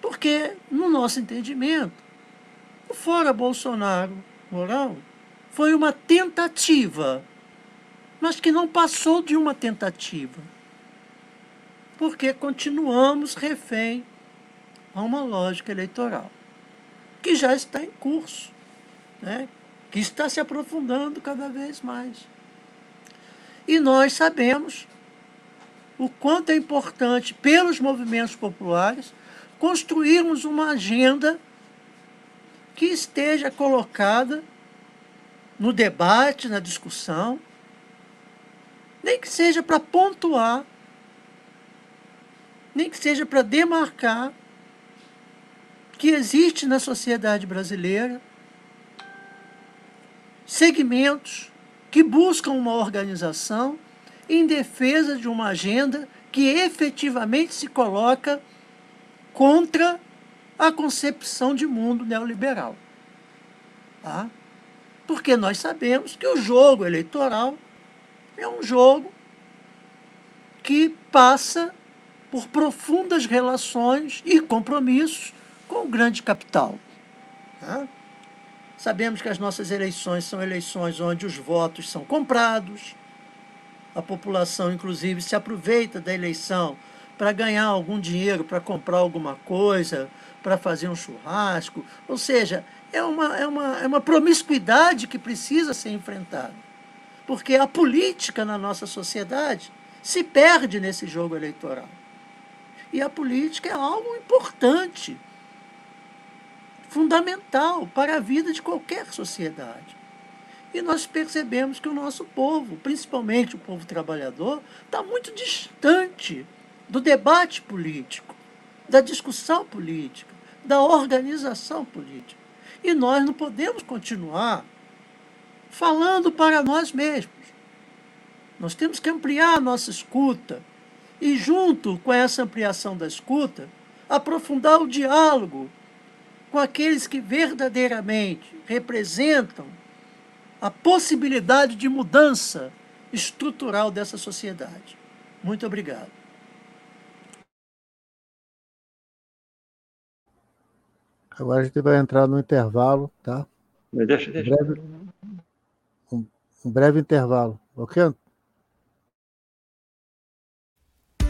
Porque, no nosso entendimento, o Fora Bolsonaro Moral foi uma tentativa, mas que não passou de uma tentativa. Porque continuamos refém a uma lógica eleitoral que já está em curso, né? Que está se aprofundando cada vez mais. E nós sabemos o quanto é importante, pelos movimentos populares, construirmos uma agenda que esteja colocada no debate, na discussão, nem que seja para pontuar, nem que seja para demarcar que existe na sociedade brasileira segmentos que buscam uma organização em defesa de uma agenda que efetivamente se coloca contra a concepção de mundo neoliberal. Tá? Porque nós sabemos que o jogo eleitoral é um jogo que passa por profundas relações e compromissos com o grande capital. Tá? Sabemos que as nossas eleições são eleições onde os votos são comprados, a população, inclusive, se aproveita da eleição para ganhar algum dinheiro, para comprar alguma coisa, para fazer um churrasco. Ou seja, é uma, é, uma, é uma promiscuidade que precisa ser enfrentada. Porque a política na nossa sociedade se perde nesse jogo eleitoral. E a política é algo importante, fundamental para a vida de qualquer sociedade. E nós percebemos que o nosso povo, principalmente o povo trabalhador, está muito distante do debate político, da discussão política, da organização política. E nós não podemos continuar falando para nós mesmos. Nós temos que ampliar a nossa escuta. E, junto com essa ampliação da escuta, aprofundar o diálogo com aqueles que verdadeiramente representam a possibilidade de mudança estrutural dessa sociedade. Muito obrigado. Agora a gente vai entrar no intervalo, tá? Deixa, deixa. Um breve, um, um breve intervalo, ok?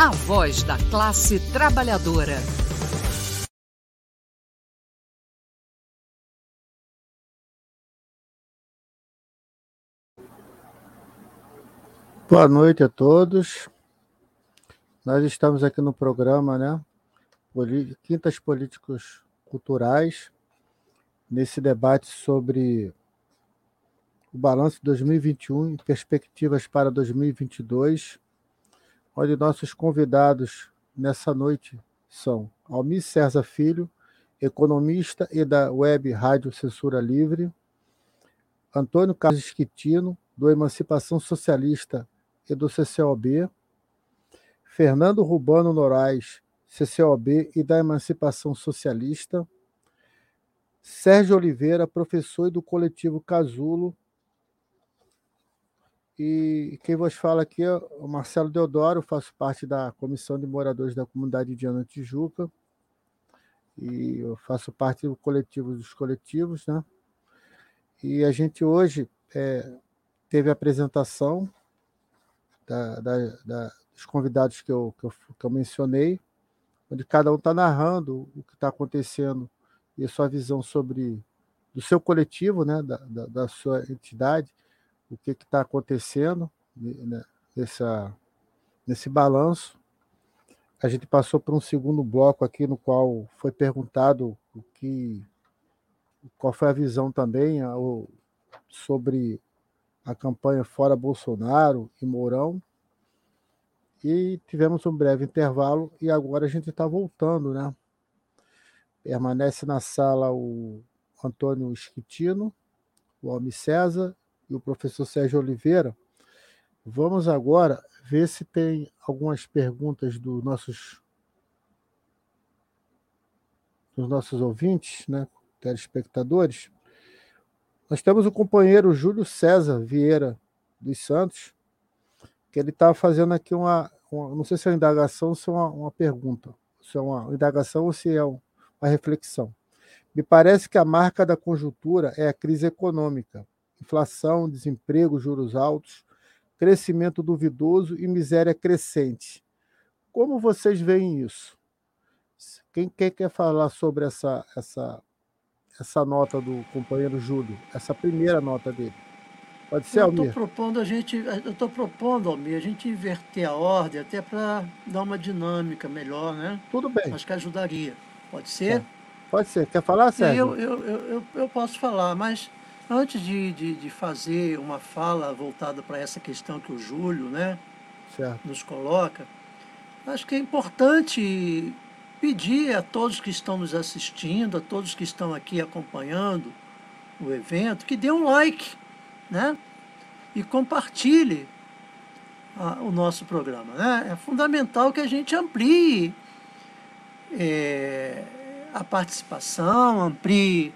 a voz da classe trabalhadora. Boa noite a todos. Nós estamos aqui no programa, né? Quintas Políticos Culturais, nesse debate sobre o balanço de 2021 e perspectivas para 2022 onde nossos convidados nessa noite são Almir César Filho, economista e da web Rádio Censura Livre, Antônio Carlos Esquitino, do Emancipação Socialista e do CCOB, Fernando Rubano Noraes, CCOB e da Emancipação Socialista, Sérgio Oliveira, professor e do coletivo Casulo, e quem vos fala aqui é o Marcelo Deodoro, faço parte da Comissão de Moradores da Comunidade de Ana Tijuca. E eu faço parte do coletivo dos coletivos, né? E a gente hoje é, teve a apresentação da, da, da, dos convidados que eu, que eu, que eu mencionei, onde cada um está narrando o que está acontecendo e a sua visão sobre do seu coletivo, né, da, da, da sua entidade, o que está acontecendo né, nessa, nesse balanço. A gente passou por um segundo bloco aqui, no qual foi perguntado o que, qual foi a visão também sobre a campanha Fora Bolsonaro e Mourão. E tivemos um breve intervalo e agora a gente está voltando, né? Permanece na sala o Antônio Esquitino, o Almi César e o professor Sérgio Oliveira. Vamos agora ver se tem algumas perguntas dos nossos dos nossos ouvintes, né, telespectadores. Nós temos o companheiro Júlio César Vieira dos Santos, que ele está fazendo aqui uma, uma, não sei se é uma indagação ou se é uma, uma pergunta, se é uma indagação ou se é uma reflexão. Me parece que a marca da conjuntura é a crise econômica inflação, desemprego, juros altos, crescimento duvidoso e miséria crescente. Como vocês veem isso? Quem, quem quer falar sobre essa, essa, essa nota do companheiro Júlio, essa primeira nota dele? Pode ser, eu Almir? Estou propondo a gente, eu estou propondo, Almir, a gente inverter a ordem até para dar uma dinâmica melhor, né? Tudo bem. Acho que ajudaria. Pode ser? É. Pode ser. Quer falar, Sérgio? Eu, eu, eu, eu, posso falar, mas antes de, de, de fazer uma fala voltada para essa questão que o Júlio né, certo. nos coloca, acho que é importante pedir a todos que estão nos assistindo, a todos que estão aqui acompanhando o evento, que dê um like, né? E compartilhe a, o nosso programa, né? É fundamental que a gente amplie é, a participação, amplie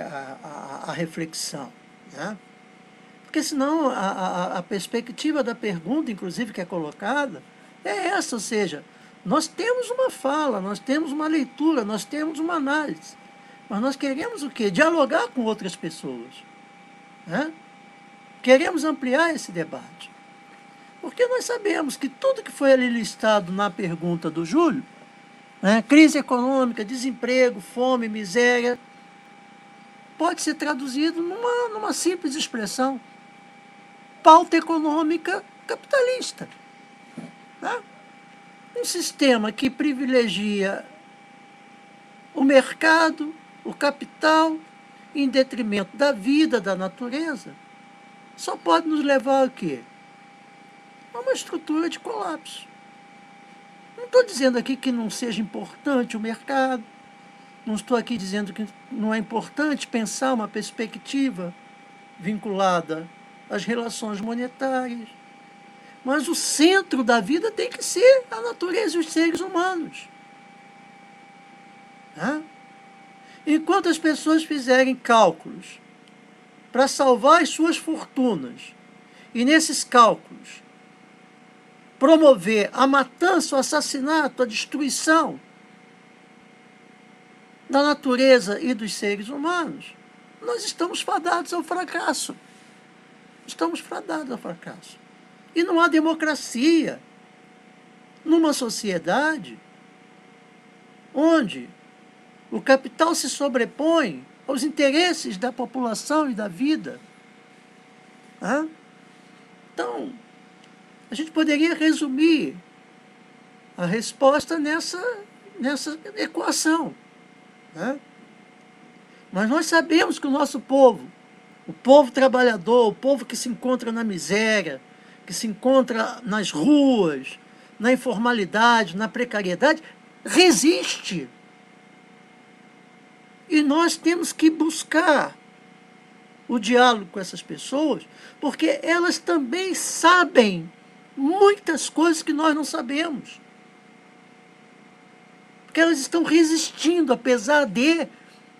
a, a, a, reflexão, né? Porque senão a, a, a perspectiva da pergunta, inclusive, que é colocada, é essa, ou seja, nós temos uma fala, nós temos uma leitura, nós temos uma análise. Mas nós queremos o quê? Dialogar com outras pessoas. Né? Queremos ampliar esse debate. Porque nós sabemos que tudo que foi ali listado na pergunta do Júlio, né, crise econômica, desemprego, fome, miséria, pode ser traduzido numa, numa simples expressão: pauta econômica capitalista. Né? Um sistema que privilegia o mercado, o capital, em detrimento da vida, da natureza, só pode nos levar a quê? A uma estrutura de colapso. Não estou dizendo aqui que não seja importante o mercado, não estou aqui dizendo que não é importante pensar uma perspectiva vinculada às relações monetárias, mas o centro da vida tem que ser a natureza e os seres humanos. Enquanto as pessoas fizerem cálculos para salvar as suas fortunas, e nesses cálculos promover a matança, o assassinato, a destruição da natureza e dos seres humanos, nós estamos fadados ao fracasso. Estamos fadados ao fracasso. E não há democracia numa sociedade onde o capital se sobrepõe aos interesses da população e da vida. Então, a gente poderia resumir a resposta nessa, nessa equação. Né? Mas nós sabemos que o nosso povo, o povo trabalhador, o povo que se encontra na miséria, que se encontra nas ruas, na informalidade, na precariedade, resiste. E nós temos que buscar o diálogo com essas pessoas, porque elas também sabem muitas coisas que nós não sabemos. Porque elas estão resistindo, apesar de,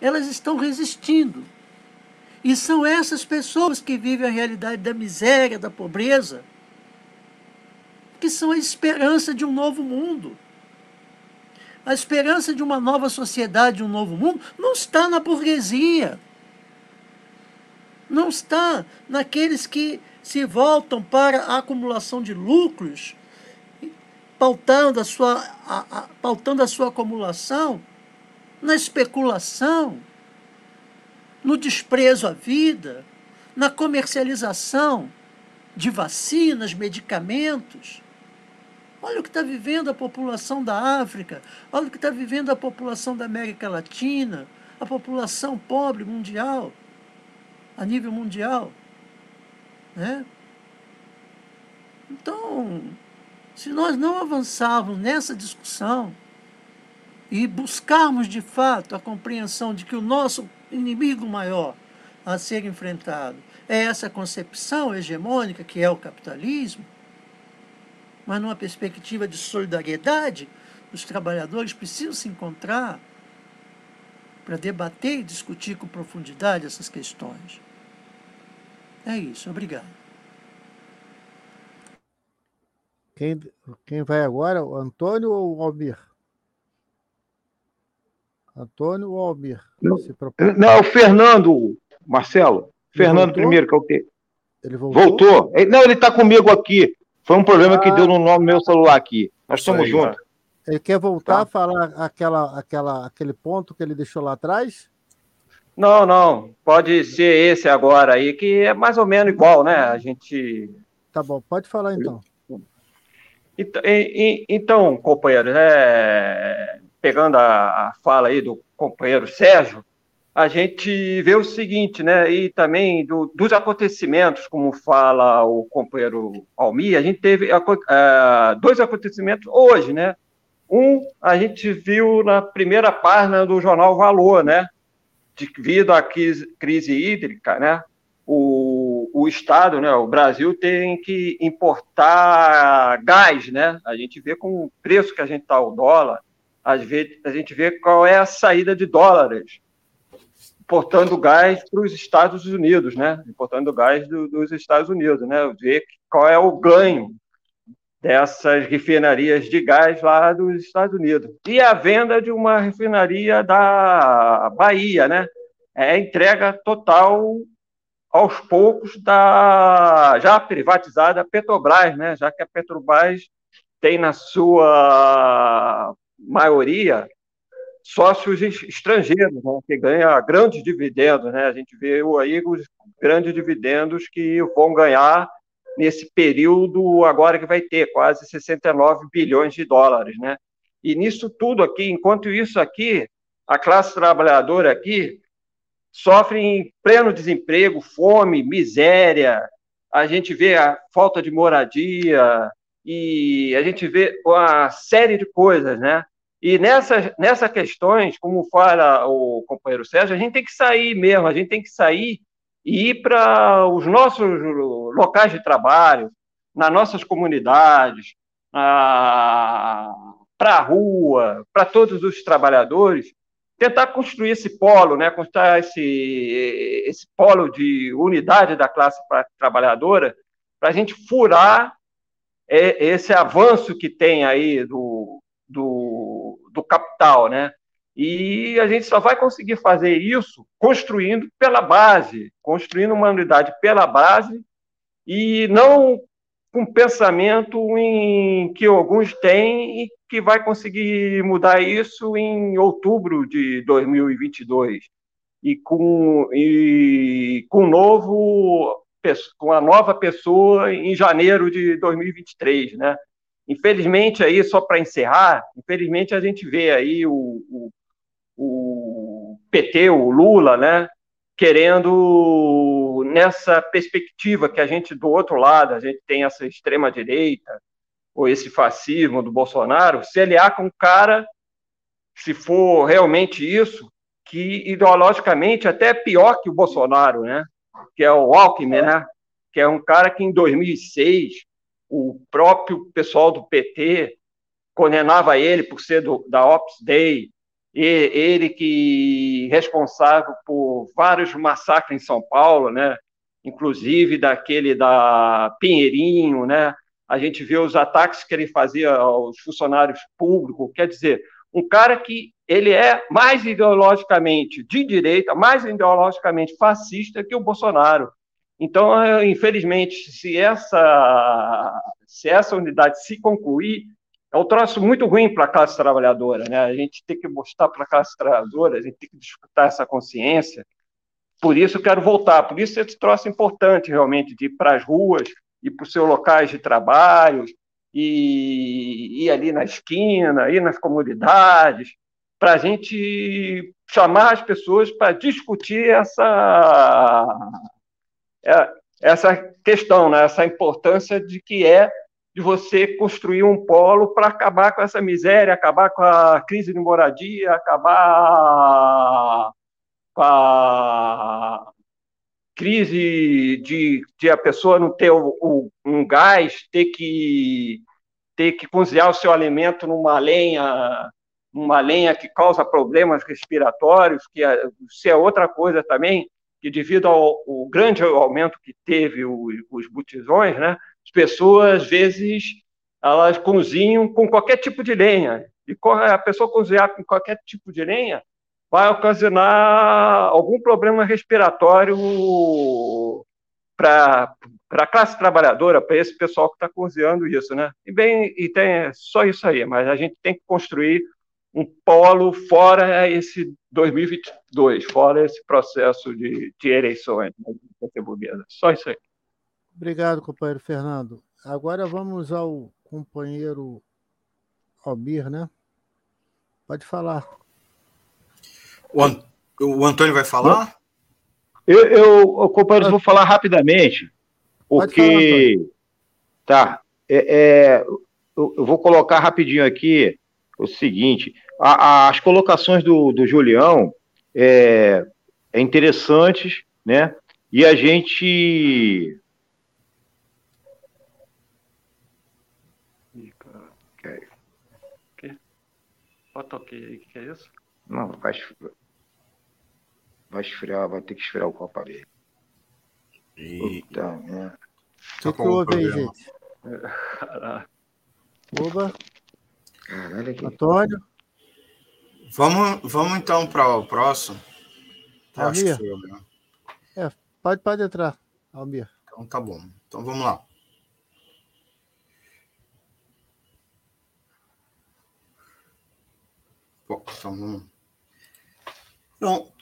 elas estão resistindo. E são essas pessoas que vivem a realidade da miséria, da pobreza, que são a esperança de um novo mundo. A esperança de uma nova sociedade, de um novo mundo, não está na burguesia. Não está naqueles que se voltam para a acumulação de lucros, pautando a sua, a, a, pautando a sua acumulação na especulação, no desprezo à vida, na comercialização de vacinas, medicamentos, Olha o que está vivendo a população da África, olha o que está vivendo a população da América Latina, a população pobre mundial, a nível mundial. Né? Então, se nós não avançarmos nessa discussão e buscarmos de fato a compreensão de que o nosso inimigo maior a ser enfrentado é essa concepção hegemônica que é o capitalismo, mas numa perspectiva de solidariedade, os trabalhadores precisam se encontrar para debater e discutir com profundidade essas questões. É isso, obrigado. Quem, quem vai agora? O Antônio ou o Almir? Antônio ou Almir? Não, não é o Fernando, Marcelo. Fernando primeiro, que é o quê? Ele voltou? Voltou? Não, ele está comigo aqui. Foi um problema ah, que deu no meu celular aqui. Nós estamos juntos. Ele quer voltar tá. a falar aquela, aquela, aquele ponto que ele deixou lá atrás? Não, não. Pode ser esse agora aí, que é mais ou menos igual, né? A gente. Tá bom, pode falar então. Então, então companheiro, é... pegando a, fala aí do companheiro Sérgio, a gente vê o seguinte, né? E também do, dos acontecimentos, como fala o companheiro Almi, a gente teve uh, dois acontecimentos hoje, né? Um, a gente viu na primeira página do jornal Valor, né? devido à crise, crise hídrica, né, o, o Estado, né, o Brasil tem que importar gás, né? A gente vê com o preço que a gente está o dólar, às vezes a gente vê qual é a saída de dólares importando gás para os Estados Unidos, né? Importando gás do, dos Estados Unidos, né? Ver qual é o ganho dessas refinarias de gás lá dos Estados Unidos. E a venda de uma refinaria da Bahia, né? É entrega total aos poucos da já privatizada Petrobras, né? Já que a Petrobras tem na sua maioria sócios estrangeiros, né? que ganha grandes dividendos, né? A gente vê aí os grandes dividendos que vão ganhar nesse período agora que vai ter quase 69 bilhões de dólares, né? E nisso tudo aqui, enquanto isso aqui, a classe trabalhadora aqui sofre em pleno desemprego, fome, miséria, a gente vê a falta de moradia e a gente vê uma série de coisas, né? E nessas, nessas questões, como fala o companheiro Sérgio, a gente tem que sair mesmo, a gente tem que sair e ir para os nossos locais de trabalho, nas nossas comunidades, para a rua, para todos os trabalhadores, tentar construir esse polo, né, construir esse, esse polo de unidade da classe trabalhadora, para a gente furar esse avanço que tem aí do, do, do capital, né? E a gente só vai conseguir fazer isso construindo pela base, construindo uma unidade pela base e não com pensamento em que alguns têm e que vai conseguir mudar isso em outubro de 2022 e com e com novo com a nova pessoa em janeiro de 2023, né? Infelizmente aí só para encerrar, infelizmente a gente vê aí o, o, o PT, o Lula, né, querendo nessa perspectiva que a gente do outro lado, a gente tem essa extrema direita ou esse fascismo do Bolsonaro, se aliar com um cara, se for realmente isso, que ideologicamente até é pior que o Bolsonaro, né? Que é o Alckmin, né? Que é um cara que em 2006 o próprio pessoal do PT condenava ele por ser do, da Ops Day, ele que responsável por vários massacres em São Paulo, né? Inclusive daquele da Pinheirinho, né? A gente vê os ataques que ele fazia aos funcionários públicos, quer dizer, um cara que ele é mais ideologicamente de direita, mais ideologicamente fascista que o Bolsonaro. Então, infelizmente, se essa se essa unidade se concluir, é um troço muito ruim para a classe trabalhadora, né? A gente tem que mostrar para a classe trabalhadora, a gente tem que disputar essa consciência. Por isso eu quero voltar, por isso esse troço importante realmente de ir para as ruas, ir para os seus locais de trabalho, e ir ali na esquina, ir nas comunidades, para a gente chamar as pessoas para discutir essa é, essa questão, né? essa importância de que é de você construir um polo para acabar com essa miséria, acabar com a crise de moradia, acabar com a crise de, de a pessoa não ter o, o, um gás, ter que ter que cozinhar o seu alimento numa lenha, numa lenha que causa problemas respiratórios, que é, se é outra coisa também, que devido ao, ao grande aumento que teve o, os botijões, né, as pessoas, às vezes, elas cozinham com qualquer tipo de lenha. E a pessoa cozinhar com qualquer tipo de lenha vai ocasionar algum problema respiratório para a classe trabalhadora, para esse pessoal que está cozinhando isso, né? E bem, e tem só isso aí, mas a gente tem que construir um polo fora esse 2022, fora esse processo de, de eleições né, Só isso aí. Obrigado, companheiro Fernando. Agora vamos ao companheiro Almir, né? Pode falar. O, An o Antônio vai falar? Eu, eu companheiro, vou falar rapidamente, porque. Falar, tá. É, é, eu, vou colocar rapidinho aqui o seguinte: a, a, as colocações do, do Julião é, é interessantes, né? E a gente Bota ok aí, que é isso? Não, vai, vai esfriar, vai ter que esfriar o copo ali. E... Puta merda. O que, que houve aí, gente? Oba. Caralho, Antônio. Vamos, vamos então para o próximo. Almir. É, pode, pode entrar, Almir. Então tá bom. Então vamos lá. Bom, então vamos. Então,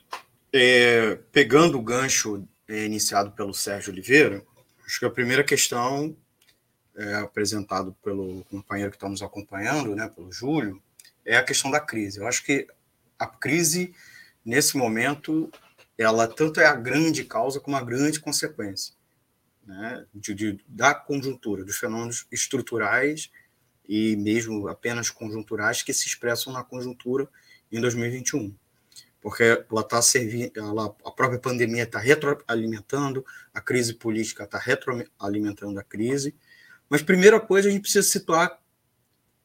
é, pegando o gancho é, iniciado pelo Sérgio Oliveira, acho que a primeira questão é, apresentado pelo companheiro que está nos acompanhando, né, pelo Júlio, é a questão da crise. Eu acho que a crise, nesse momento, ela tanto é a grande causa como a grande consequência né, de, de, da conjuntura, dos fenômenos estruturais e mesmo apenas conjunturais que se expressam na conjuntura em 2021. Porque ela está servindo, ela, a própria pandemia está retroalimentando, a crise política está retroalimentando a crise. Mas, primeira coisa, a gente precisa situar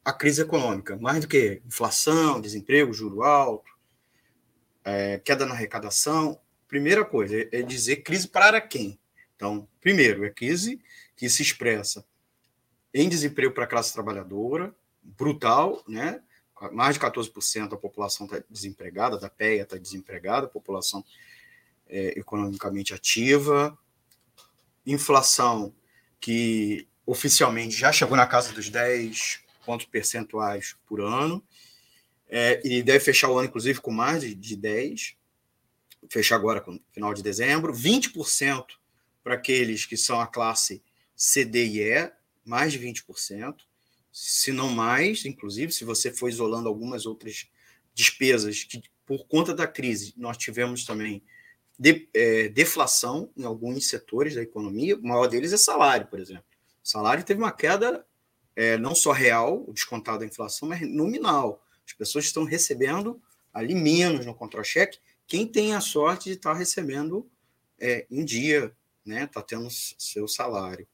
a crise econômica, mais do que inflação, desemprego, juro alto, é, queda na arrecadação. Primeira coisa é dizer crise para quem? Então, primeiro, é crise que se expressa em desemprego para a classe trabalhadora, brutal, né? Mais de 14% da população está desempregada, da PEA está desempregada, população é, economicamente ativa, inflação que oficialmente já chegou na casa dos 10 pontos percentuais por ano, é, e deve fechar o ano, inclusive, com mais de, de 10, fechar agora com final de dezembro, 20% para aqueles que são a classe C, D e E, mais de 20%, se não mais, inclusive, se você for isolando algumas outras despesas que, por conta da crise, nós tivemos também de, é, deflação em alguns setores da economia, o maior deles é salário, por exemplo. O salário teve uma queda é, não só real, descontado da inflação, mas nominal. As pessoas estão recebendo ali menos no contra-cheque. Quem tem a sorte de estar recebendo é, em dia, né? Está tendo seu salário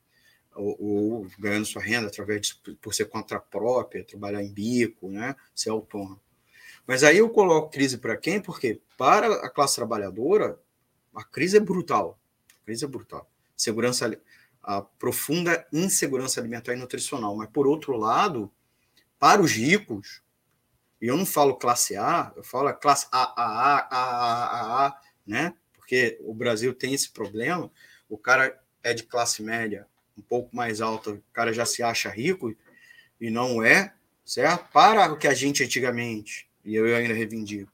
ou, ou, ganhando sua renda através de, por ser conta própria, trabalhar em bico, né, ser autônomo. Mas aí eu coloco crise para quem? Porque para a classe trabalhadora, a crise é brutal. A crise é brutal. Segurança, a profunda insegurança alimentar e nutricional. Mas, por outro lado, para os ricos, e eu não falo classe A, eu falo classe A, A, A, A, A, A, né? Porque o Brasil tem esse problema. O cara é de classe média, um pouco mais alta, o cara já se acha rico e não é, certo? Para o que a gente antigamente, e eu ainda reivindico,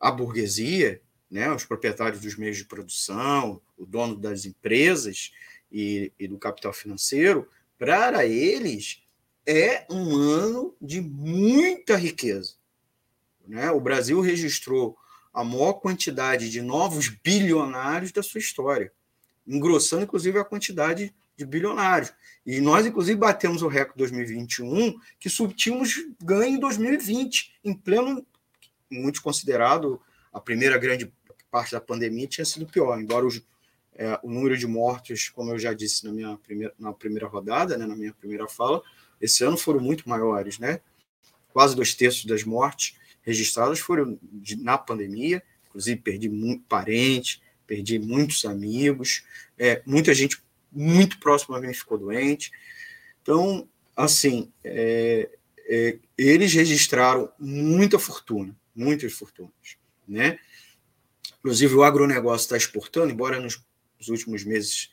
a burguesia, né, os proprietários dos meios de produção, o dono das empresas e, e do capital financeiro, para eles é um ano de muita riqueza. Né? O Brasil registrou a maior quantidade de novos bilionários da sua história, engrossando inclusive a quantidade de bilionários. E nós, inclusive, batemos o recorde 2021, que subtimos ganho em 2020, em pleno, muito considerado, a primeira grande parte da pandemia tinha sido pior, embora os, é, o número de mortes, como eu já disse na minha primeira, na primeira rodada, né, na minha primeira fala, esse ano foram muito maiores, né? Quase dois terços das mortes registradas foram de, na pandemia, inclusive perdi muito parente, perdi muitos amigos, é, muita gente muito próximo a mim ficou doente. Então, assim, é, é, eles registraram muita fortuna, muitas fortunas, né? Inclusive, o agronegócio está exportando, embora nos, últimos meses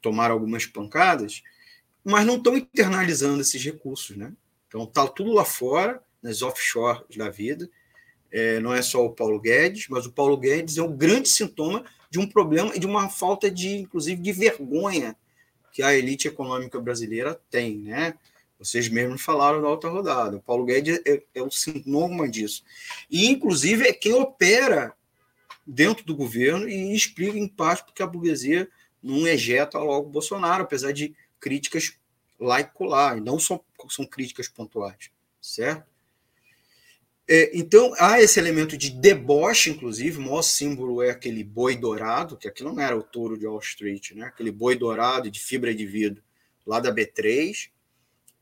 tomaram algumas pancadas, mas não estão internalizando esses recursos, né? Então, está tudo lá fora, nas offshore da vida. É, não é só o Paulo Guedes, mas o Paulo Guedes é um grande sintoma de um problema e de uma falta de, inclusive, de vergonha que a elite econômica brasileira tem, né? Vocês mesmos falaram na outra rodada. O Paulo Guedes é, é o sintoma disso. E, inclusive, é quem opera dentro do governo e explica, em parte, porque a burguesia não ejeta logo Bolsonaro, apesar de críticas lá e colar, e não só são críticas pontuais, certo? É, então, há esse elemento de deboche, inclusive, o maior símbolo é aquele boi dourado, que aquilo não era o touro de Wall Street, né? aquele boi dourado de fibra de vidro lá da B3.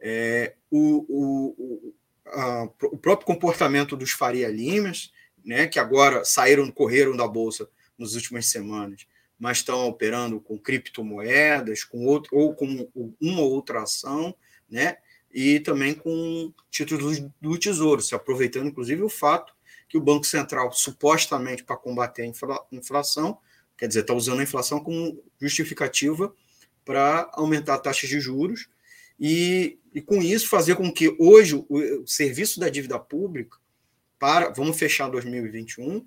É, o, o, a, o próprio comportamento dos Faria Limas, né, que agora saíram, correram da Bolsa nas últimas semanas, mas estão operando com criptomoedas, com outro, ou com uma outra ação, né? E também com títulos do Tesouro, se aproveitando, inclusive, o fato que o Banco Central, supostamente para combater a infla, inflação, quer dizer, está usando a inflação como justificativa para aumentar a taxa de juros e, e, com isso, fazer com que hoje o, o serviço da dívida pública, para vamos fechar 2021,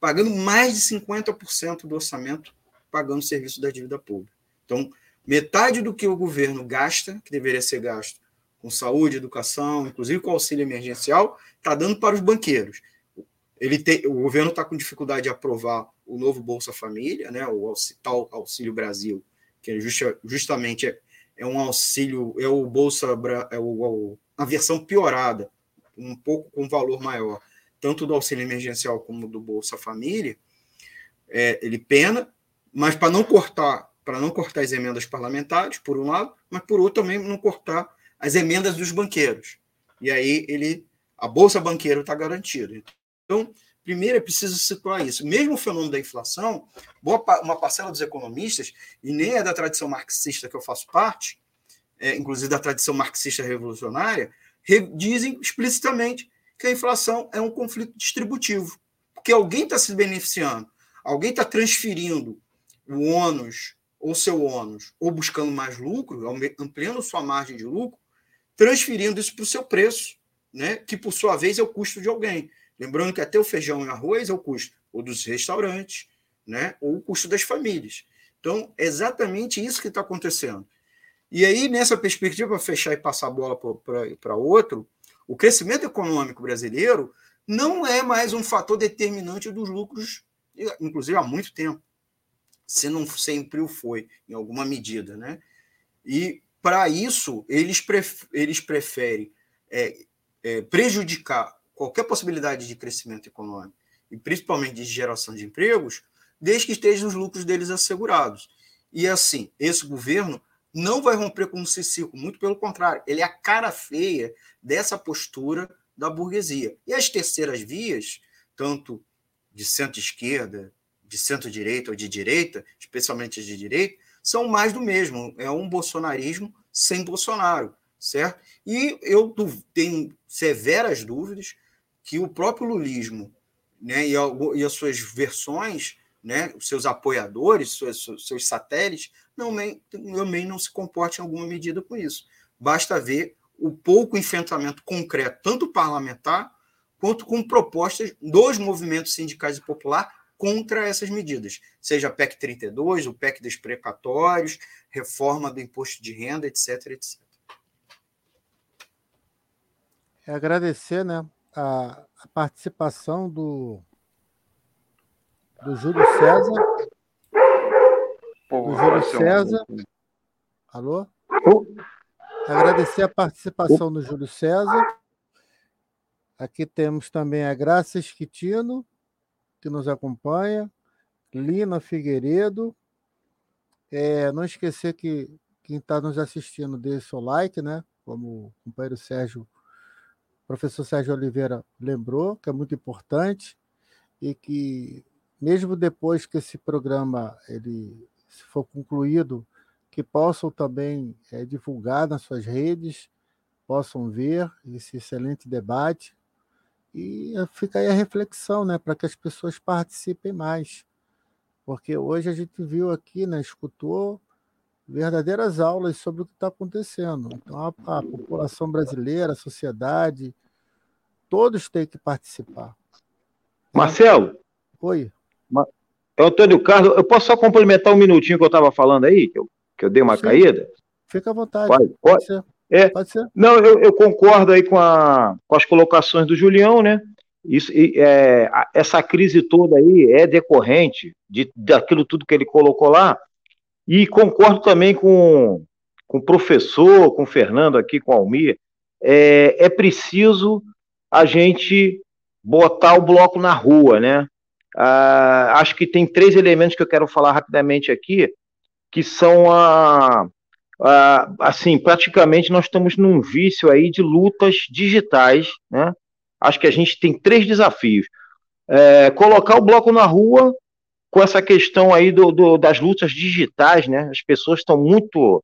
pagando mais de 50% do orçamento, pagando o serviço da dívida pública. Então, metade do que o governo gasta, que deveria ser gasto com saúde, educação, inclusive com auxílio emergencial, está dando para os banqueiros. Ele tem, o governo está com dificuldade de aprovar o novo Bolsa Família, né, o tal Auxílio Brasil, que é justa, justamente é, é, um auxílio, é o Bolsa, é o, a versão piorada, um pouco com valor maior, tanto do auxílio emergencial como do Bolsa Família. É, ele pena, mas para não cortar, para não cortar as emendas parlamentares, por um lado, mas por outro também não cortar as emendas dos banqueiros. E aí ele a bolsa banqueira está garantida. Então, primeiro é preciso situar isso. Mesmo o fenômeno da inflação, boa, uma parcela dos economistas, e nem é da tradição marxista que eu faço parte, é, inclusive da tradição marxista revolucionária, dizem explicitamente que a inflação é um conflito distributivo, porque alguém está se beneficiando, alguém está transferindo o ônus ou seu ônus, ou buscando mais lucro, ampliando sua margem de lucro, transferindo isso para o seu preço, né? que por sua vez é o custo de alguém. Lembrando que até o feijão e arroz é o custo ou dos restaurantes, né? ou o custo das famílias. Então, é exatamente isso que está acontecendo. E aí, nessa perspectiva, para fechar e passar a bola para outro, o crescimento econômico brasileiro não é mais um fator determinante dos lucros, inclusive há muito tempo, se não sempre o foi, em alguma medida. Né? E para isso, eles, pref eles preferem é, é, prejudicar qualquer possibilidade de crescimento econômico, e principalmente de geração de empregos, desde que estejam os lucros deles assegurados. E assim, esse governo não vai romper com o ciclo, muito pelo contrário, ele é a cara feia dessa postura da burguesia. E as terceiras vias, tanto de centro-esquerda, de centro-direita ou de direita, especialmente as de direita, são mais do mesmo. É um bolsonarismo sem Bolsonaro, certo? E eu tenho severas dúvidas que o próprio lulismo né, e, as suas versões, né, seus apoiadores, seus, seus satélites, não, também não se comportem em alguma medida com isso. Basta ver o pouco enfrentamento concreto, tanto parlamentar, quanto com propostas dos movimentos sindicais e popular contra essas medidas, seja a PEC 32, o PEC dos precatórios, reforma do imposto de renda, etc, etc. É agradecer né, a, a participação do, do Júlio César. do Júlio César. Alô? Agradecer a participação do Júlio César. Aqui temos também a Graça Esquitino que nos acompanha, Lina Figueiredo. É, não esquecer que quem está nos assistindo deixe seu like, né? Como o companheiro Sérgio, professor Sérgio Oliveira lembrou, que é muito importante e que mesmo depois que esse programa ele se for concluído, que possam também é, divulgar nas suas redes, possam ver esse excelente debate e fica aí a reflexão, né, para que as pessoas participem mais. Porque hoje a gente viu aqui, né, escutou verdadeiras aulas sobre o que está acontecendo. Então, a, a, população brasileira, a sociedade, todos têm que participar. Marcelo? Oi. É o Antônio Carlos. Eu posso só complementar um minutinho que eu estava falando aí, que eu, que eu dei uma Sim. caída? Fica à vontade. Pode, pode, pode ser. É, pode ser. Não, eu, eu, concordo aí com, a, com as colocações do Julião, né? Isso, é, essa crise toda aí é decorrente de, daquilo tudo que ele colocou lá, e concordo também com, com o professor, com o Fernando aqui, com o Almir, é, é preciso a gente botar o bloco na rua, né? Ah, acho que tem três elementos que eu quero falar rapidamente aqui, que são a, a, assim, praticamente nós estamos num vício aí de lutas digitais, né? Acho que a gente tem três desafios. É, colocar o bloco na rua com essa questão aí do, do das lutas digitais, né? As pessoas estão muito,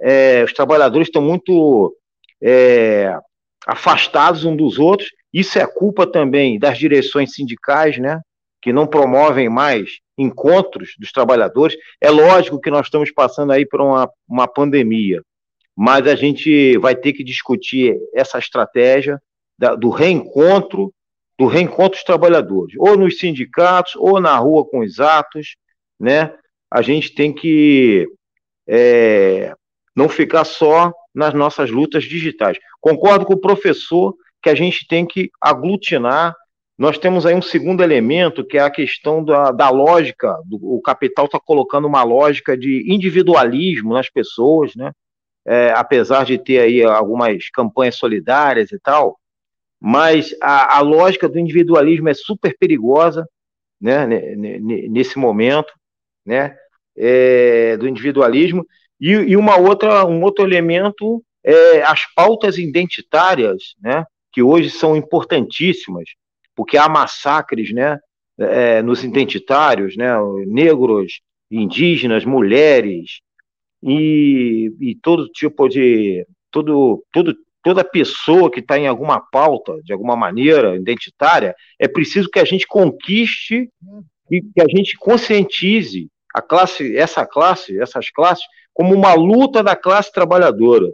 é, os trabalhadores estão muito é, afastados uns dos outros. Isso é culpa também das direções sindicais, né? Que não promovem mais encontros dos trabalhadores. É lógico que nós estamos passando aí por uma, uma pandemia, mas a gente vai ter que discutir essa estratégia da, do reencontro, do reencontro dos trabalhadores, ou nos sindicatos, ou na rua com os atos, né? A gente tem que é, não ficar só nas nossas lutas digitais. Concordo com o professor que a gente tem que aglutinar. Nós temos aí um segundo elemento, que é a questão da, da lógica. Do, o capital está colocando uma lógica de individualismo nas pessoas, né? É, apesar de ter aí algumas campanhas solidárias e tal, mas a, a lógica do individualismo é super perigosa né, nesse momento, né, é, do individualismo, e, e, uma outra, um outro elemento é as pautas identitárias, né, que hoje são importantíssimas, porque há massacres né, é, nos identitários, né, negros, indígenas, mulheres, e, e todo tipo de. Todo, todo, toda pessoa que está em alguma pauta, de alguma maneira, identitária, é preciso que a gente conquiste e que a gente conscientize a classe, essa classe, essas classes, como uma luta da classe trabalhadora.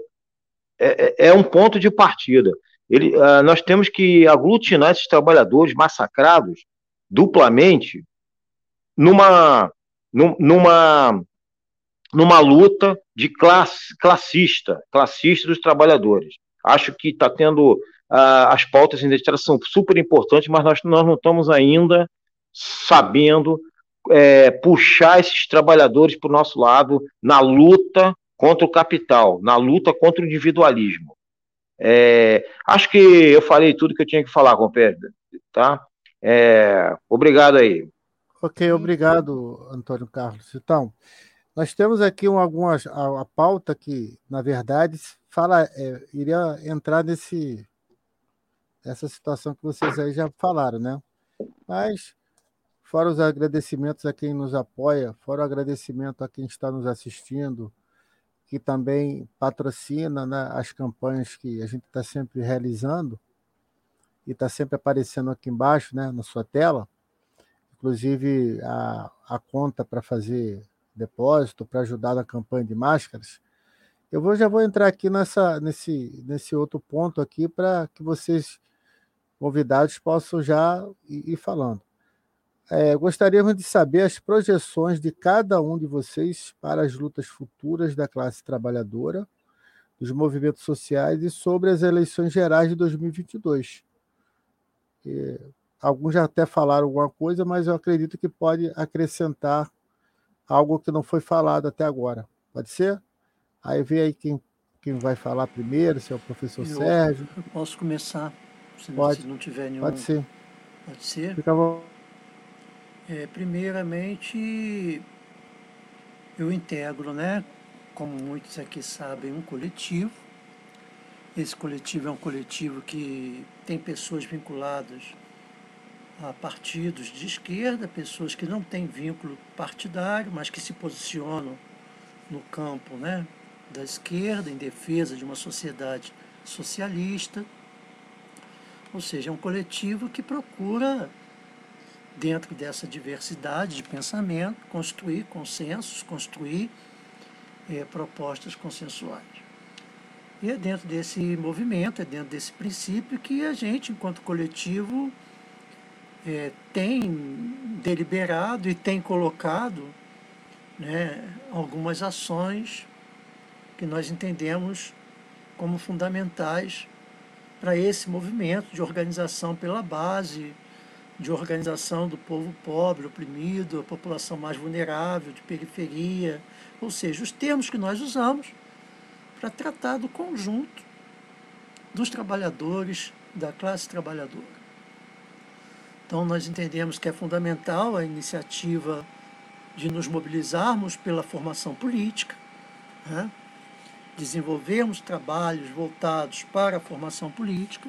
É, é, é um ponto de partida. Ele, uh, nós temos que aglutinar esses trabalhadores massacrados duplamente numa, numa, numa luta de classe, classista, classista dos trabalhadores. Acho que está tendo uh, as pautas identitárias são super importantes, mas nós, nós não estamos ainda sabendo é, puxar esses trabalhadores para o nosso lado na luta contra o capital, na luta contra o individualismo. É, acho que eu falei tudo que eu tinha que falar, companheiro, tá? É, obrigado aí. Ok, obrigado, Antônio Carlos. Então, nós temos aqui um, algumas a, a pauta que, na verdade, fala, é, iria entrar nesse essa situação que vocês aí já falaram, né? Mas fora os agradecimentos a quem nos apoia, fora o agradecimento a quem está nos assistindo, que também patrocina né, as campanhas que a gente está sempre realizando e está sempre aparecendo aqui embaixo, né, na sua tela, inclusive a, a conta para fazer depósito, para ajudar na campanha de máscaras, eu vou, já vou entrar aqui nessa, nesse, nesse outro ponto aqui para que vocês, convidados, possam já ir, ir falando. É, gostaríamos de saber as projeções de cada um de vocês para as lutas futuras da classe trabalhadora, dos movimentos sociais e sobre as eleições gerais de 2022. E, alguns já até falaram alguma coisa, mas eu acredito que pode acrescentar algo que não foi falado até agora. Pode ser? Aí vê aí quem, quem vai falar primeiro, se é o professor eu, Sérgio. Eu posso começar, se pode, não tiver nenhum. Pode ser. Pode ser? Fica bom. É, primeiramente, eu integro, né, como muitos aqui sabem, um coletivo. Esse coletivo é um coletivo que tem pessoas vinculadas a partidos de esquerda, pessoas que não têm vínculo partidário, mas que se posicionam no campo né, da esquerda, em defesa de uma sociedade socialista. Ou seja, é um coletivo que procura, dentro dessa diversidade de pensamento, construir consensos, construir é, propostas consensuais. E é dentro desse movimento, é dentro desse princípio que a gente, enquanto coletivo, é, tem deliberado e tem colocado né, algumas ações que nós entendemos como fundamentais para esse movimento de organização pela base, de organização do povo pobre, oprimido, a população mais vulnerável, de periferia, ou seja, os termos que nós usamos para tratar do conjunto dos trabalhadores, da classe trabalhadora. Então, nós entendemos que é fundamental a iniciativa de nos mobilizarmos pela formação política, né? desenvolvermos trabalhos voltados para a formação política,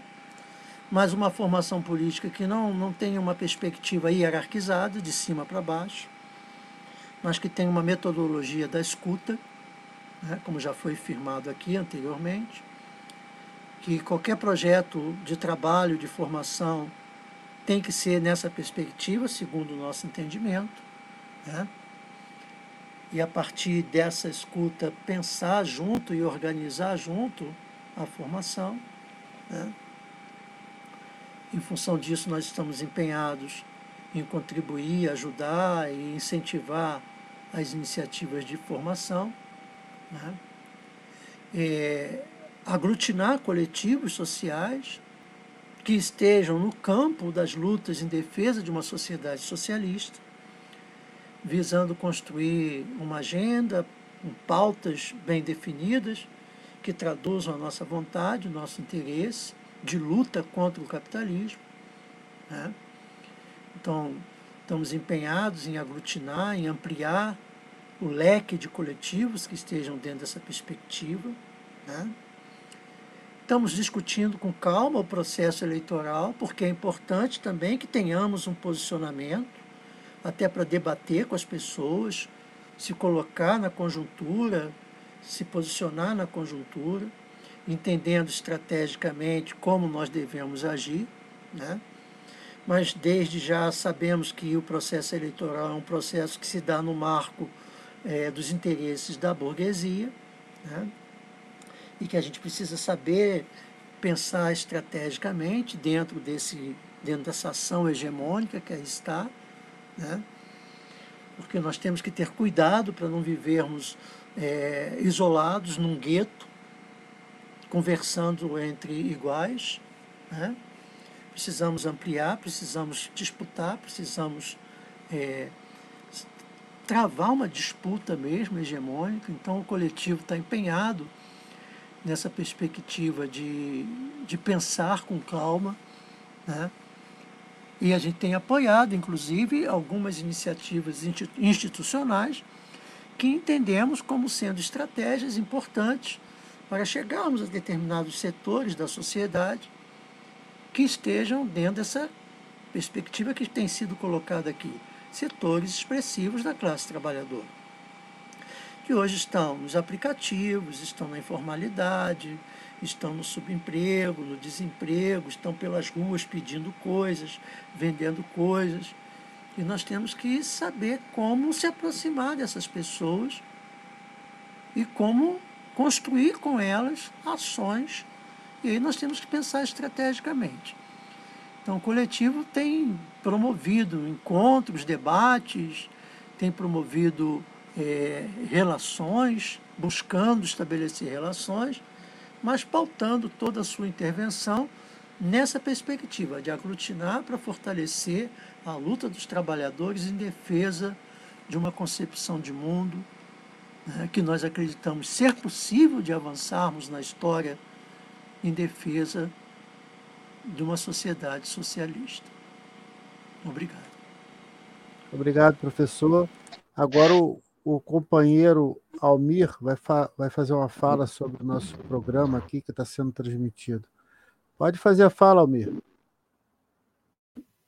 mas uma formação política que não, não tenha uma perspectiva hierarquizada, de cima para baixo, mas que tenha uma metodologia da escuta, né, como já foi firmado aqui anteriormente, que qualquer projeto de trabalho, de formação, tem que ser nessa perspectiva, segundo o nosso entendimento, né? e a partir dessa escuta pensar junto e organizar junto a formação. Né? Em função disso, nós estamos empenhados em contribuir, ajudar e incentivar as iniciativas de formação, né? é, aglutinar coletivos sociais que estejam no campo das lutas em defesa de uma sociedade socialista, visando construir uma agenda com pautas bem definidas que traduzam a nossa vontade, o nosso interesse de luta contra o capitalismo. Né? Então, estamos empenhados em aglutinar, em ampliar o leque de coletivos que estejam dentro dessa perspectiva. Né? Estamos discutindo com calma o processo eleitoral, porque é importante também que tenhamos um posicionamento, até para debater com as pessoas, se colocar na conjuntura, se posicionar na conjuntura, entendendo estrategicamente como nós devemos agir. Né? Mas desde já sabemos que o processo eleitoral é um processo que se dá no marco é, dos interesses da burguesia, né? e que a gente precisa saber pensar estrategicamente dentro, desse, dentro dessa ação hegemônica que aí está, né? porque nós temos que ter cuidado para não vivermos é, isolados num gueto, conversando entre iguais. Né? Precisamos ampliar, precisamos disputar, precisamos é, travar uma disputa mesmo hegemônica, então o coletivo está empenhado nessa perspectiva de, de pensar com calma, né? E a gente tem apoiado, inclusive, algumas iniciativas institucionais que entendemos como sendo estratégias importantes para chegarmos a determinados setores da sociedade que estejam dentro dessa perspectiva que tem sido colocada aqui setores expressivos da classe trabalhadora, que hoje estão nos aplicativos, estão na informalidade, estão no subemprego, no desemprego, estão pelas ruas pedindo coisas, vendendo coisas. E nós temos que saber como se aproximar dessas pessoas e como construir com elas ações. E aí nós temos que pensar estrategicamente. Então, o coletivo tem promovido encontros, debates, tem promovido é, relações, buscando estabelecer relações, mas pautando toda a sua intervenção nessa perspectiva de aglutinar para fortalecer a luta dos trabalhadores em defesa de uma concepção de mundo né, que nós acreditamos ser possível de avançarmos na história em defesa de uma sociedade socialista. Obrigado. Obrigado, professor. Agora o, o companheiro Almir vai, fa vai fazer uma fala sobre o nosso programa aqui que está sendo transmitido. Pode fazer a fala, Almir.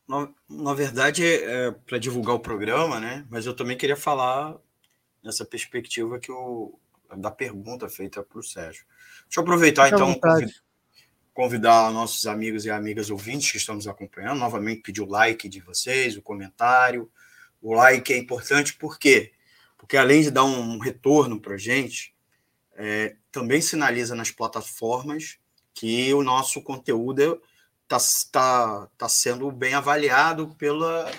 Na, na verdade, é, é para divulgar o programa, né? Mas eu também queria falar nessa perspectiva que o, da pergunta feita para o Sérgio. Deixa eu aproveitar, Fique então, convidar nossos amigos e amigas ouvintes que estão nos acompanhando, novamente pedir o like de vocês, o comentário. O like é importante por quê? Porque além de dar um retorno para a gente, é, também sinaliza nas plataformas que o nosso conteúdo está tá, tá sendo bem avaliado pela,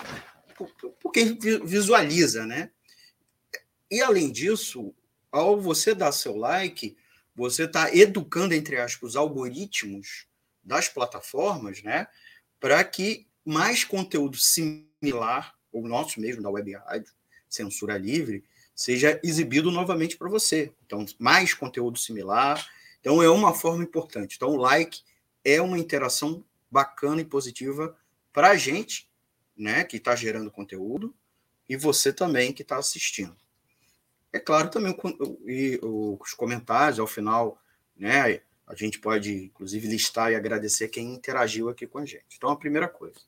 por, por quem visualiza, né? E além disso, ao você dar seu like, você está educando, entre aspas, os algoritmos das plataformas, né? Para que mais conteúdo similar, o nosso mesmo, da Web Rádio, Censura Livre, seja exibido novamente para você. Então, mais conteúdo similar. Então, é uma forma importante. Então, o like é uma interação bacana e positiva para a gente, né, que está gerando conteúdo, e você também que está assistindo. É claro também os comentários ao final, né, a gente pode inclusive listar e agradecer quem interagiu aqui com a gente. Então, a primeira coisa.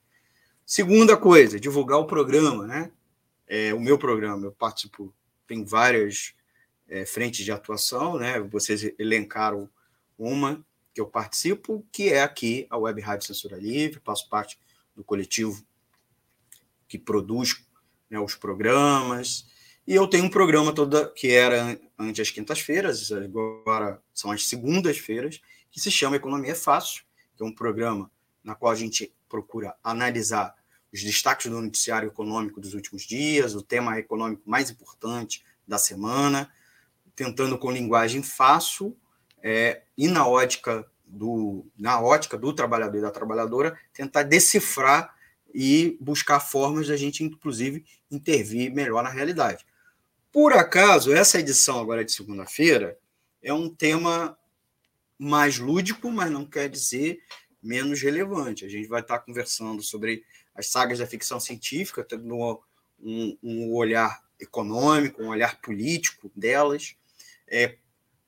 Segunda coisa, divulgar o programa, né? É, o meu programa, eu participo tem várias é, frentes de atuação, né? Vocês elencaram uma que eu participo, que é aqui a Web Rádio Censura Livre, faço parte do coletivo que produz né, os programas. E eu tenho um programa toda que era antes as quintas-feiras, agora são as segundas-feiras, que se chama Economia é Fácil, que é um programa na qual a gente procura analisar os destaques do noticiário econômico dos últimos dias, o tema econômico mais importante da semana, tentando com linguagem fácil é, e na ótica do na ótica do trabalhador e da trabalhadora tentar decifrar e buscar formas de a gente inclusive intervir melhor na realidade. Por acaso essa edição agora de segunda-feira é um tema mais lúdico, mas não quer dizer menos relevante. A gente vai estar conversando sobre as sagas da ficção científica, tendo um, um olhar econômico, um olhar político delas. É,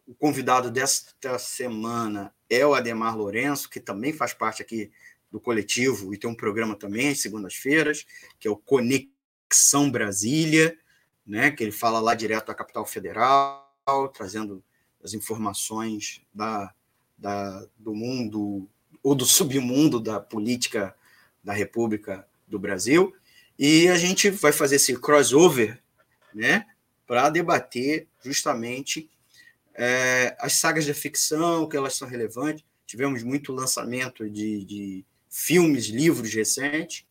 o convidado desta semana é o Ademar Lourenço, que também faz parte aqui do coletivo e tem um programa também às segundas-feiras, que é o Conexão Brasília, né, que ele fala lá direto da capital federal, trazendo as informações da, da, do mundo ou do submundo da política da República do Brasil. E a gente vai fazer esse crossover né, para debater justamente é, as sagas da ficção, que elas são relevantes. Tivemos muito lançamento de, de filmes, livros recentes.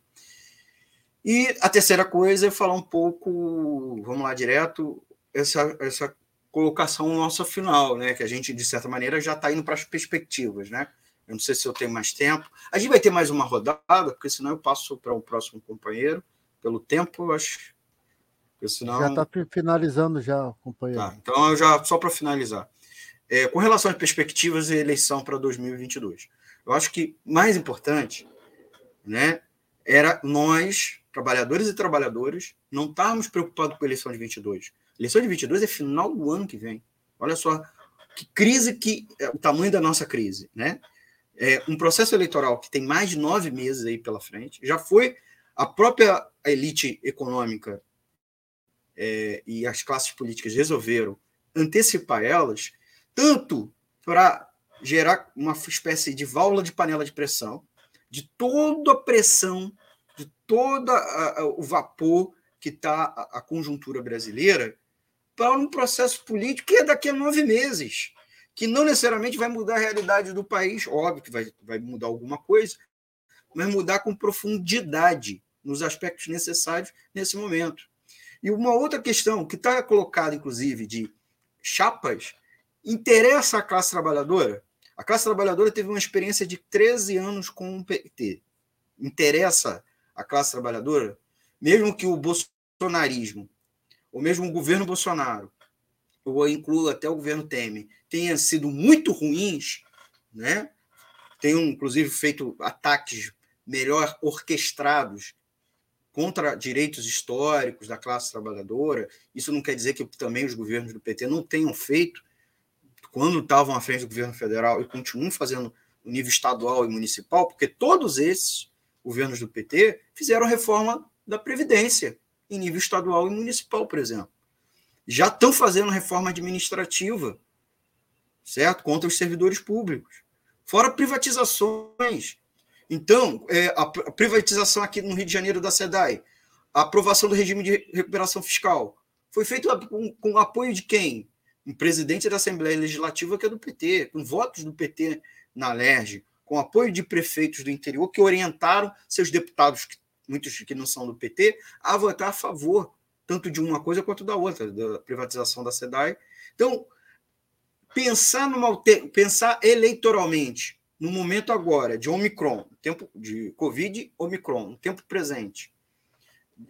E a terceira coisa é falar um pouco, vamos lá direto, essa, essa colocação nossa final, né? Que a gente, de certa maneira, já está indo para as perspectivas, né? Eu não sei se eu tenho mais tempo. A gente vai ter mais uma rodada, porque senão eu passo para o próximo companheiro. Pelo tempo, eu acho. Porque senão... Já está finalizando já, companheiro. Tá, então, eu já só para finalizar. É, com relação às perspectivas e eleição para 2022, eu acho que mais importante né, era nós, trabalhadores e trabalhadoras, não estarmos preocupados com a eleição de 22. A eleição de 22 é final do ano que vem. Olha só que crise que é o tamanho da nossa crise, né? é, um processo eleitoral que tem mais de nove meses aí pela frente, já foi a própria elite econômica é, e as classes políticas resolveram antecipar elas, tanto para gerar uma espécie de válvula de panela de pressão, de toda a pressão, de todo o vapor que está a, a conjuntura brasileira, para um processo político que é daqui a nove meses que não necessariamente vai mudar a realidade do país, óbvio que vai, vai mudar alguma coisa, mas mudar com profundidade nos aspectos necessários nesse momento. E uma outra questão que está colocada, inclusive, de chapas, interessa à classe trabalhadora? A classe trabalhadora teve uma experiência de 13 anos com o PT. Interessa à classe trabalhadora? Mesmo que o bolsonarismo, ou mesmo o governo Bolsonaro, ou incluo até o governo Temer, tenham sido muito ruins, né? tenham, inclusive, feito ataques melhor orquestrados contra direitos históricos da classe trabalhadora. Isso não quer dizer que também os governos do PT não tenham feito, quando estavam à frente do governo federal e continuam fazendo no nível estadual e municipal, porque todos esses governos do PT fizeram reforma da Previdência em nível estadual e municipal, por exemplo já estão fazendo reforma administrativa, certo? Contra os servidores públicos. Fora privatizações. Então, é, a privatização aqui no Rio de Janeiro da SEDAI, a aprovação do regime de recuperação fiscal, foi feita com, com apoio de quem? um presidente da Assembleia Legislativa que é do PT, com votos do PT na LERJ, com apoio de prefeitos do interior que orientaram seus deputados, muitos que não são do PT, a votar a favor tanto de uma coisa quanto da outra, da privatização da SEDAI. Então, pensar, numa, pensar eleitoralmente no momento agora de Omicron, tempo de Covid, Omicron, no tempo presente,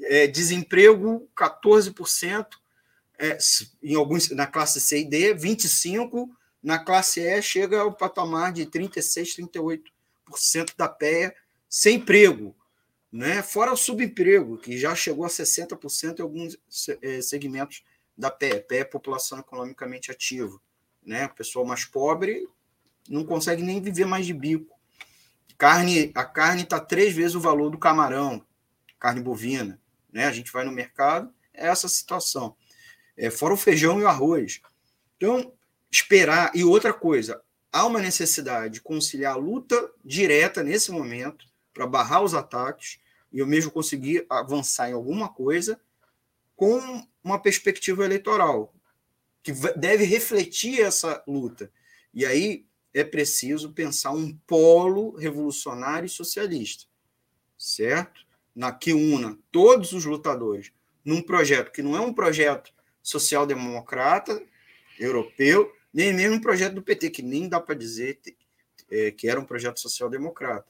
é, desemprego 14%, é, em alguns, na classe C e D, 25%, na classe E chega ao patamar de 36%, 38% da PEA sem emprego, né? fora o subemprego, que já chegou a 60% em alguns é, segmentos da PEA, PEA é população economicamente ativa. Né? O pessoal mais pobre não consegue nem viver mais de bico. Carne, a carne está três vezes o valor do camarão, carne bovina. Né? A gente vai no mercado, é essa situação. É, fora o feijão e o arroz. Então, esperar. E outra coisa, há uma necessidade de conciliar a luta direta nesse momento para barrar os ataques e eu mesmo conseguir avançar em alguma coisa com uma perspectiva eleitoral que deve refletir essa luta. E aí é preciso pensar um polo revolucionário e socialista, certo? Na que una todos os lutadores num projeto que não é um projeto social-democrata europeu, nem mesmo um projeto do PT, que nem dá para dizer é, que era um projeto social-democrata.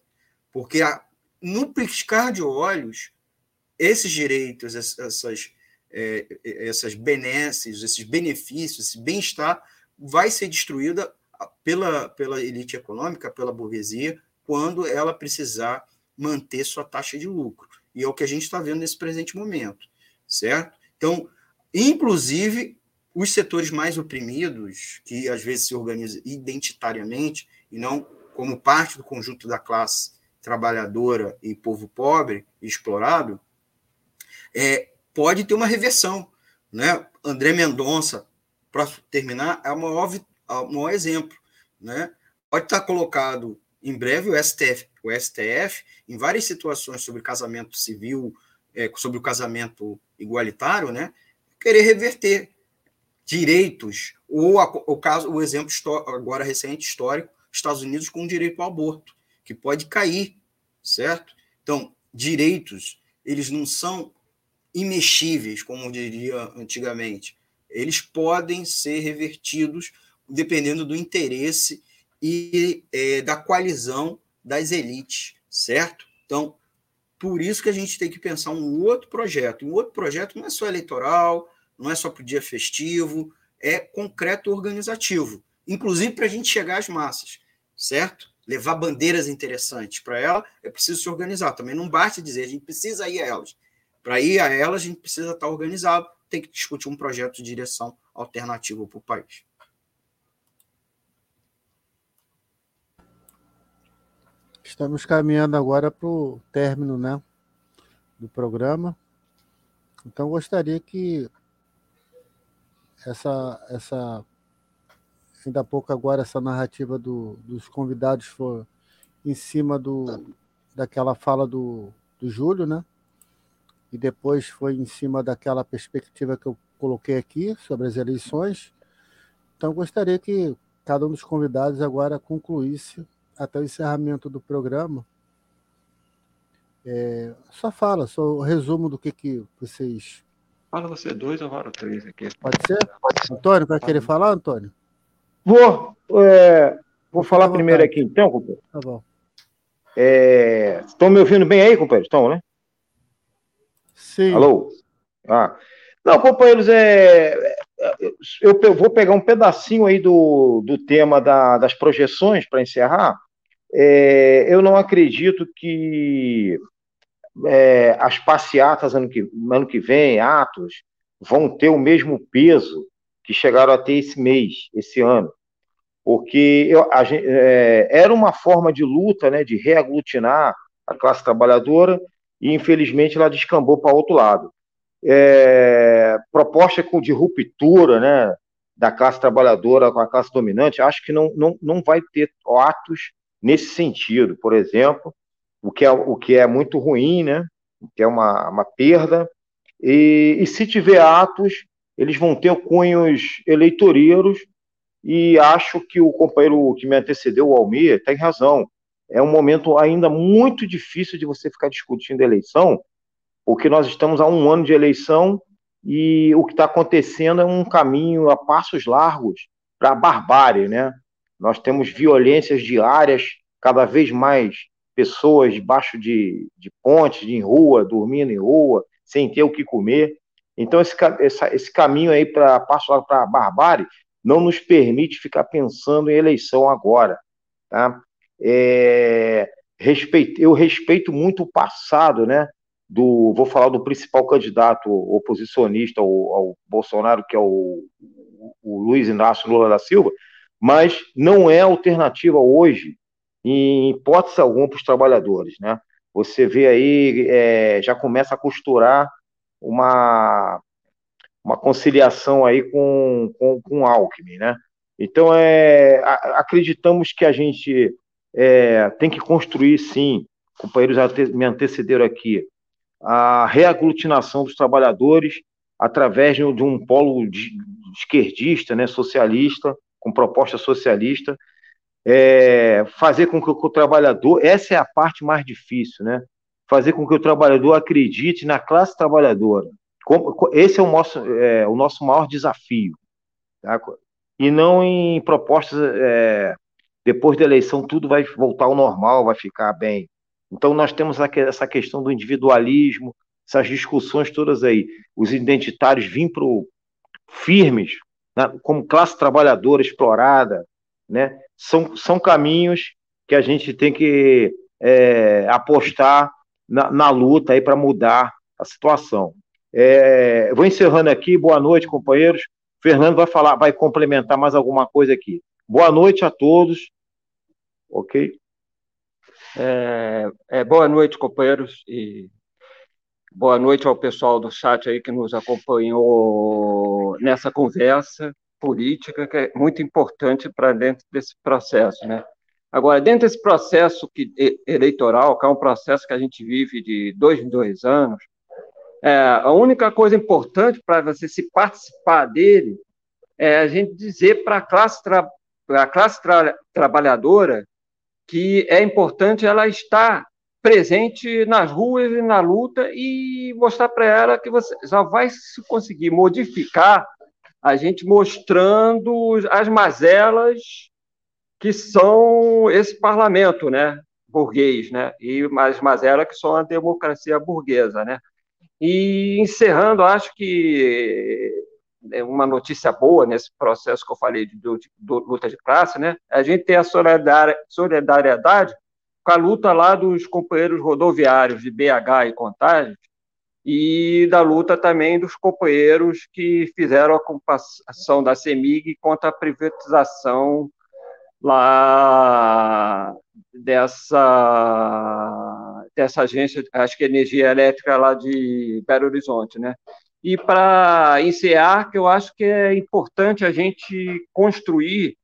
Porque a, no piscar de olhos, esses direitos, essas, é, essas benesses, esses benefícios, esse bem-estar, vai ser destruída pela, pela elite econômica, pela burguesia, quando ela precisar manter sua taxa de lucro. E é o que a gente está vendo nesse presente momento, certo? Então, inclusive, os setores mais oprimidos, que às vezes se organizam identitariamente e não como parte do conjunto da classe trabalhadora e povo pobre e explorado, é, pode ter uma reversão. Né? André Mendonça, para terminar, é o maior, o maior exemplo. Né? Pode estar colocado em breve o STF, o STF em várias situações sobre casamento civil, é, sobre o casamento igualitário, né? querer reverter direitos, ou a, o caso, o exemplo agora recente histórico, Estados Unidos com direito ao aborto, que pode cair, certo? Então, direitos, eles não são imexíveis, como diria antigamente. Eles podem ser revertidos dependendo do interesse e é, da coalizão das elites, certo? Então, por isso que a gente tem que pensar um outro projeto. Um outro projeto não é só eleitoral, não é só para o dia festivo, é concreto organizativo, inclusive para a gente chegar às massas, certo? Levar bandeiras interessantes para ela, é preciso se organizar. Também não basta dizer, a gente precisa ir a elas. Para ir a elas, a gente precisa estar organizado, tem que discutir um projeto de direção alternativo para o país. Estamos caminhando agora para o término né, do programa. Então, gostaria que essa, essa ainda há pouco agora essa narrativa do, dos convidados foi em cima do, daquela fala do, do Júlio, né? E depois foi em cima daquela perspectiva que eu coloquei aqui sobre as eleições. Então, gostaria que cada um dos convidados agora concluísse até o encerramento do programa. É, só fala, só o resumo do que, que vocês Fala você dois ou fala três aqui? Pode ser? Antônio, vai querer falar, Antônio? Vou. É, vou falar primeiro aqui, então, companheiro. Tá bom. É, estão me ouvindo bem aí, companheiro? Estão, né? Sim. Alô? Ah. Não, companheiros, é, eu, eu vou pegar um pedacinho aí do, do tema da, das projeções para encerrar. É, eu não acredito que é, as passeatas ano que, ano que vem, atos, vão ter o mesmo peso que chegaram a ter esse mês, esse ano. Porque eu, a, é, era uma forma de luta, né, de reaglutinar a classe trabalhadora, e infelizmente ela descambou para outro lado. É, proposta de ruptura né, da classe trabalhadora com a classe dominante, acho que não, não, não vai ter atos nesse sentido. Por exemplo, o que é, o que é muito ruim, né? O que é uma, uma perda. E, e se tiver atos, eles vão ter cunhos eleitoreiros e acho que o companheiro que me antecedeu, o Almir, tem razão. É um momento ainda muito difícil de você ficar discutindo eleição, porque nós estamos a um ano de eleição e o que está acontecendo é um caminho a passos largos para a barbárie, né? Nós temos violências diárias, cada vez mais pessoas debaixo de, de pontes, de rua, dormindo em rua, sem ter o que comer. Então, esse, esse, esse caminho aí para para a barbárie não nos permite ficar pensando em eleição agora. Tá? É, respeito, eu respeito muito o passado, né? Do, vou falar do principal candidato oposicionista ao, ao Bolsonaro, que é o, o Luiz Inácio Lula da Silva, mas não é alternativa hoje, em hipótese alguma, para os trabalhadores. Né? Você vê aí, é, já começa a costurar uma, uma conciliação aí com, com, com Alckmin, né? Então, é, acreditamos que a gente é, tem que construir, sim, companheiros me antecederam aqui, a reaglutinação dos trabalhadores através de um polo esquerdista, né, socialista, com proposta socialista, é, fazer com que o trabalhador, essa é a parte mais difícil, né? Fazer com que o trabalhador acredite na classe trabalhadora. Esse é o nosso, é, o nosso maior desafio. Tá? E não em propostas, é, depois da eleição, tudo vai voltar ao normal, vai ficar bem. Então, nós temos essa questão do individualismo, essas discussões todas aí. Os identitários vêm firmes, né, como classe trabalhadora explorada, né? São, são caminhos que a gente tem que é, apostar na, na, luta aí para mudar a situação. É, vou encerrando aqui. Boa noite, companheiros. Fernando vai falar, vai complementar mais alguma coisa aqui. Boa noite a todos. Ok? É, é, boa noite, companheiros, e boa noite ao pessoal do chat aí que nos acompanhou nessa conversa política que é muito importante para dentro desse processo, né? Agora, dentro desse processo que, eleitoral, que é um processo que a gente vive de dois em dois anos, é, a única coisa importante para você se participar dele é a gente dizer para a classe, tra a classe tra trabalhadora que é importante ela estar presente nas ruas e na luta e mostrar para ela que você já vai se conseguir modificar a gente mostrando as mazelas que são esse parlamento, né, burguês, né, e as mazelas que são a democracia burguesa, né. E encerrando, acho que é uma notícia boa nesse processo que eu falei de, de, de luta de classe, né, a gente tem a solidariedade com a luta lá dos companheiros rodoviários de BH e Contagem, e da luta também dos companheiros que fizeram a ocupação da CEMIG contra a privatização lá dessa, dessa agência, acho que é energia elétrica lá de Belo Horizonte, né? E para encerrar, que eu acho que é importante a gente construir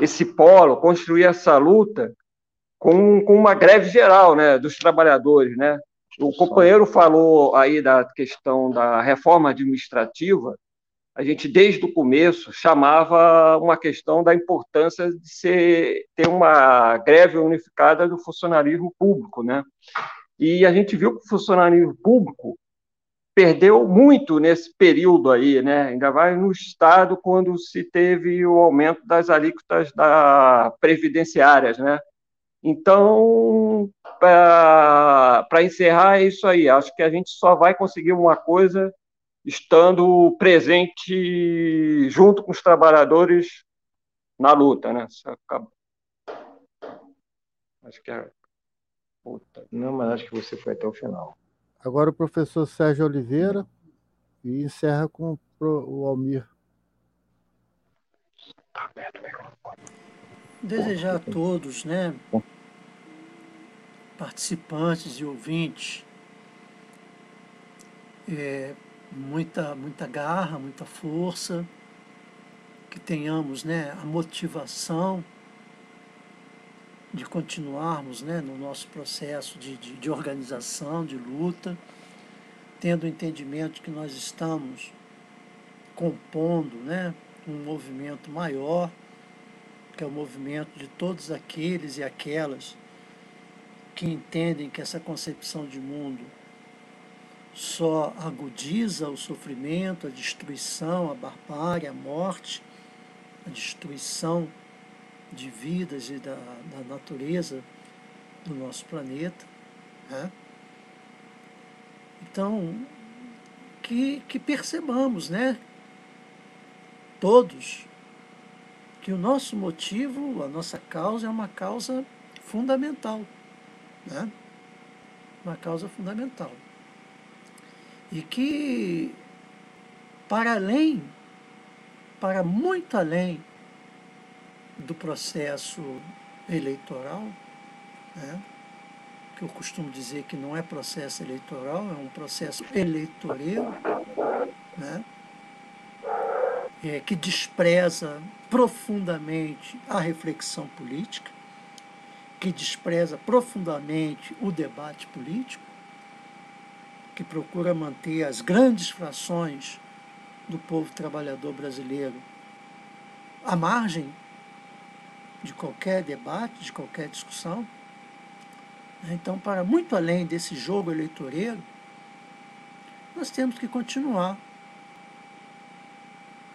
esse polo, construir essa luta com, com uma greve geral, né, dos trabalhadores, né? O companheiro falou aí da questão da reforma administrativa. A gente, desde o começo, chamava uma questão da importância de ser, ter uma greve unificada do funcionalismo público. Né? E a gente viu que o funcionalismo público perdeu muito nesse período aí, né? ainda mais no Estado, quando se teve o aumento das alíquotas da previdenciárias. Né? Então, para encerrar, é isso aí. Acho que a gente só vai conseguir uma coisa estando presente junto com os trabalhadores na luta, né? Acho que é. Puta. Não, mas acho que você foi até o final. Agora o professor Sérgio Oliveira e encerra com o Almir. Tá aberto o microfone desejar a todos, né, participantes e ouvintes, é, muita, muita garra, muita força, que tenhamos né, a motivação de continuarmos né, no nosso processo de, de, de organização, de luta, tendo o entendimento que nós estamos compondo né, um movimento maior, é o movimento de todos aqueles e aquelas que entendem que essa concepção de mundo só agudiza o sofrimento, a destruição, a barbárie, a morte, a destruição de vidas e da, da natureza do nosso planeta. Né? Então, que, que percebamos, né? Todos, que o nosso motivo, a nossa causa é uma causa fundamental. Né? Uma causa fundamental. E que, para além, para muito além do processo eleitoral, né? que eu costumo dizer que não é processo eleitoral, é um processo eleitoreiro, né? É, que despreza profundamente a reflexão política, que despreza profundamente o debate político, que procura manter as grandes frações do povo trabalhador brasileiro à margem de qualquer debate, de qualquer discussão. Então, para muito além desse jogo eleitoreiro, nós temos que continuar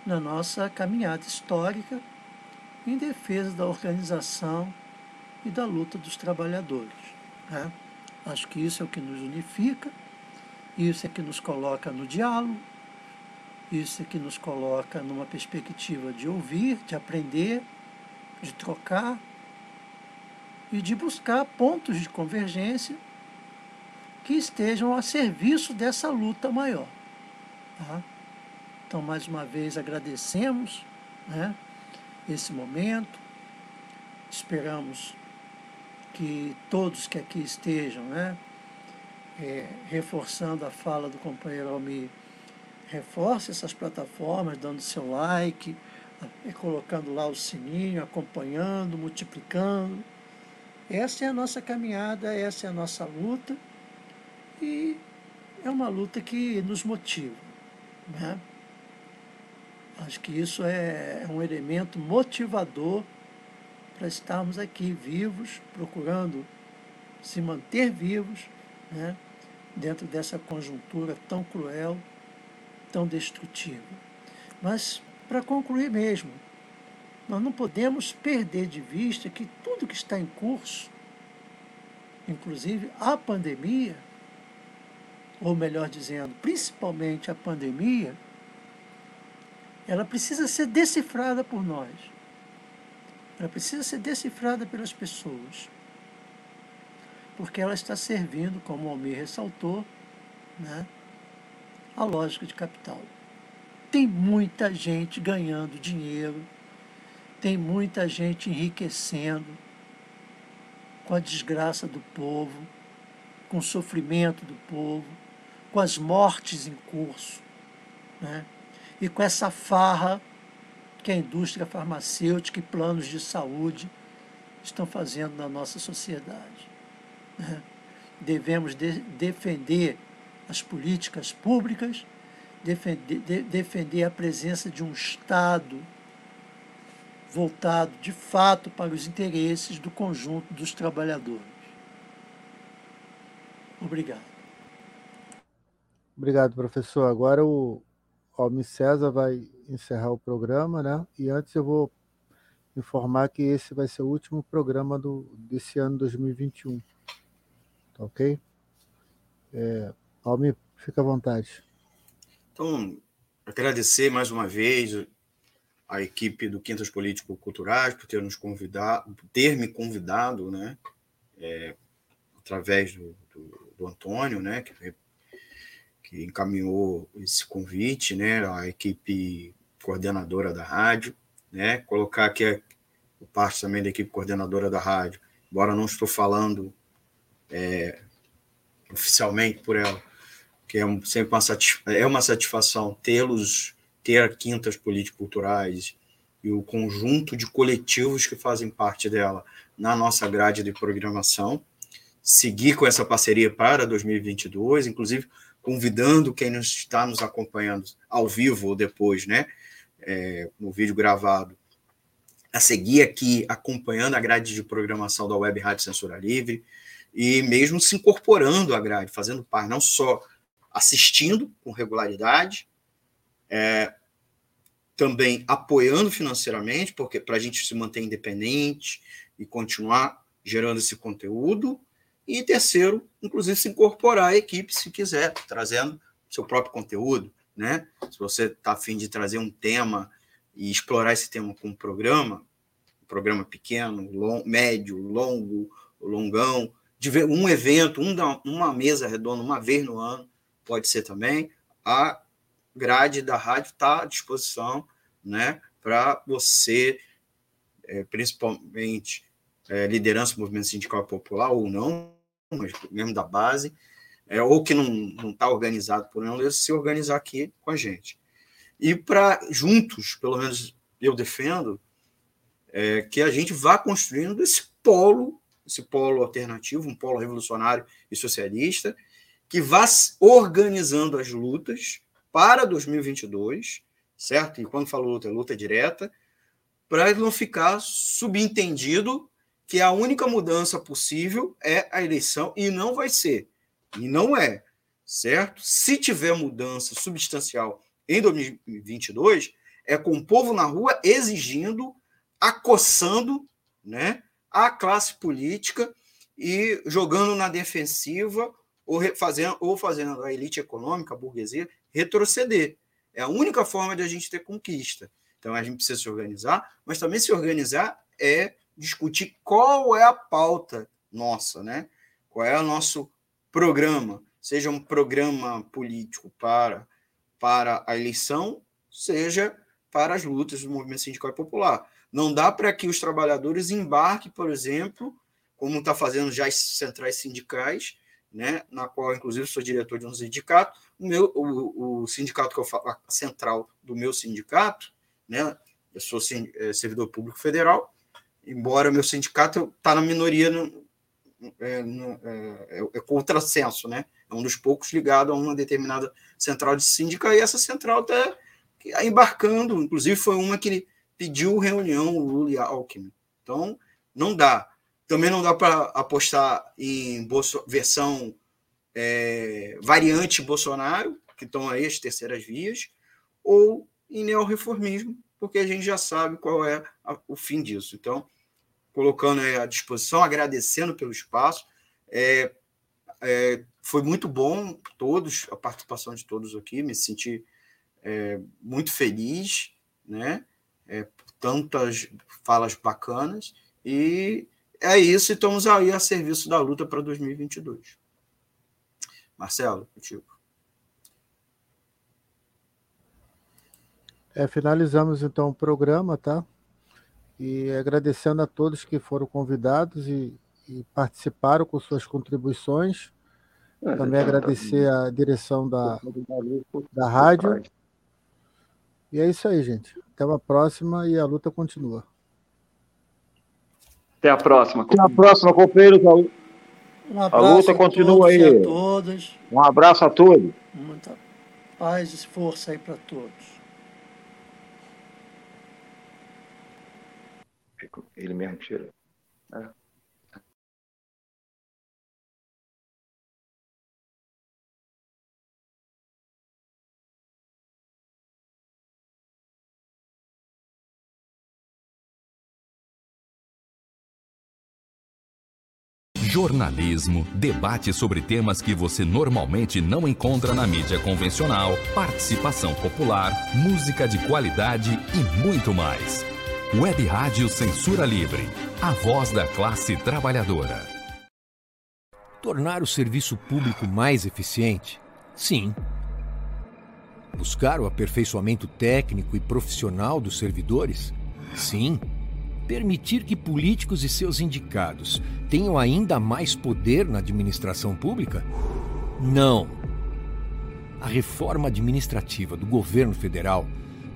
na nossa caminhada histórica em defesa da organização e da luta dos trabalhadores. Né? Acho que isso é o que nos unifica, isso é que nos coloca no diálogo, isso é que nos coloca numa perspectiva de ouvir, de aprender, de trocar e de buscar pontos de convergência que estejam a serviço dessa luta maior. Tá? Então, mais uma vez, agradecemos né, esse momento, esperamos que todos que aqui estejam, né, é, reforçando a fala do companheiro Almir, reforce essas plataformas, dando seu like, colocando lá o sininho, acompanhando, multiplicando essa é a nossa caminhada, essa é a nossa luta e é uma luta que nos motiva. Né? Acho que isso é, é um elemento motivador para estarmos aqui vivos, procurando se manter vivos né? dentro dessa conjuntura tão cruel, tão destrutiva. Mas, para concluir mesmo, nós não podemos perder de vista que tudo que está em curso, inclusive a pandemia, ou melhor dizendo, principalmente a pandemia, ela precisa ser decifrada por nós. Ela precisa ser decifrada pelas pessoas. Porque ela está servindo, como o Almir ressaltou, né, a lógica de capital. Tem muita gente ganhando dinheiro tem muita gente enriquecendo com a desgraça do povo, com o sofrimento do povo, com as mortes em curso, né? E com essa farra que a indústria farmacêutica e planos de saúde estão fazendo na nossa sociedade. Né? Devemos de defender as políticas públicas, defender, de defender a presença de um Estado voltado de fato para os interesses do conjunto dos trabalhadores. Obrigado. Obrigado, professor. Agora o Almi César vai encerrar o programa, né? E antes eu vou informar que esse vai ser o último programa do, desse ano 2021. Tá ok? É, Almi, fica à vontade. Então, agradecer mais uma vez a equipe do Quintas Político Culturais por ter nos convidado, ter me convidado, né, é, através do, do, do, Antônio, né, que, que encaminhou esse convite, né, a equipe coordenadora da rádio, né, colocar aqui a, parte também da equipe coordenadora da rádio, embora não estou falando é, oficialmente por ela, que é sempre uma, é uma satisfação tê-los ter quintas político-culturais e o conjunto de coletivos que fazem parte dela na nossa grade de programação, seguir com essa parceria para 2022, inclusive convidando quem nos está nos acompanhando ao vivo ou depois, né, é, no vídeo gravado, a seguir aqui acompanhando a grade de programação da Web Rádio Censura Livre e mesmo se incorporando à grade, fazendo parte, não só assistindo com regularidade, é, também apoiando financeiramente, porque para a gente se manter independente e continuar gerando esse conteúdo. E terceiro, inclusive se incorporar à equipe se quiser, trazendo seu próprio conteúdo, né? Se você está afim de trazer um tema e explorar esse tema com um programa, um programa pequeno, long, médio, longo, longão, um evento, um, uma mesa redonda uma vez no ano, pode ser também. A grade da rádio está à disposição né, para você, é, principalmente é, liderança do movimento sindical popular ou não, mas mesmo da base, é, ou que não está organizado por nenhum deles, se organizar aqui com a gente. E para juntos, pelo menos eu defendo, é, que a gente vá construindo esse polo, esse polo alternativo, um polo revolucionário e socialista, que vá organizando as lutas para 2022, certo? E quando falo luta, é luta direta, para não ficar subentendido que a única mudança possível é a eleição, e não vai ser. E não é, certo? Se tiver mudança substancial em 2022, é com o povo na rua exigindo, acossando né, a classe política e jogando na defensiva ou fazendo, ou fazendo a elite econômica, a burguesia, retroceder. É a única forma de a gente ter conquista. Então a gente precisa se organizar, mas também se organizar é discutir qual é a pauta nossa, né? Qual é o nosso programa, seja um programa político para para a eleição, seja para as lutas do movimento sindical e popular. Não dá para que os trabalhadores embarquem, por exemplo, como está fazendo já as centrais sindicais, né, na qual, inclusive, sou diretor de um sindicato. O, meu, o, o sindicato que eu falo, a central do meu sindicato, né, eu sou é, servidor público federal, embora meu sindicato está na minoria, no, é, no, é, é, é contrassenso, né? É um dos poucos ligado a uma determinada central de síndica, e essa central está embarcando, inclusive foi uma que pediu reunião, Lula e Alckmin. Então, não dá. Também não dá para apostar em Bolso, versão é, variante Bolsonaro, que estão aí as terceiras vias, ou em neorreformismo, porque a gente já sabe qual é a, o fim disso. Então, colocando à disposição, agradecendo pelo espaço. É, é, foi muito bom todos, a participação de todos aqui, me senti é, muito feliz, né? É, tantas falas bacanas e é isso, estamos aí a serviço da luta para 2022. Marcelo, contigo. É, finalizamos então o programa, tá? E agradecendo a todos que foram convidados e, e participaram com suas contribuições. É, Também agradecer a direção da, da rádio. E é isso aí, gente. Até uma próxima e a luta continua. Até a próxima. Até a próxima, companheiros. Um a luta continua aí. A todos. Um abraço a todos. Muita paz e força aí para todos. Ele mesmo tira. É. jornalismo, debate sobre temas que você normalmente não encontra na mídia convencional, participação popular, música de qualidade e muito mais. Web Rádio Censura Livre, a voz da classe trabalhadora. Tornar o serviço público mais eficiente? Sim. Buscar o aperfeiçoamento técnico e profissional dos servidores? Sim permitir que políticos e seus indicados tenham ainda mais poder na administração pública? Não. A reforma administrativa do governo federal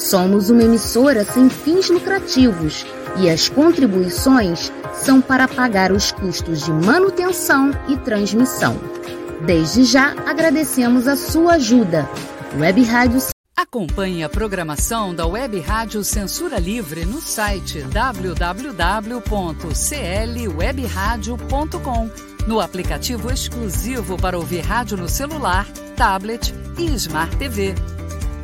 Somos uma emissora sem fins lucrativos e as contribuições são para pagar os custos de manutenção e transmissão. Desde já agradecemos a sua ajuda. Web Rádio Acompanhe a programação da Web Rádio Censura Livre no site www.clwebradio.com, no aplicativo exclusivo para ouvir rádio no celular, tablet e Smart TV.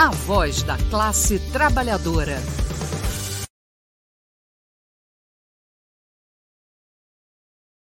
A voz da classe trabalhadora.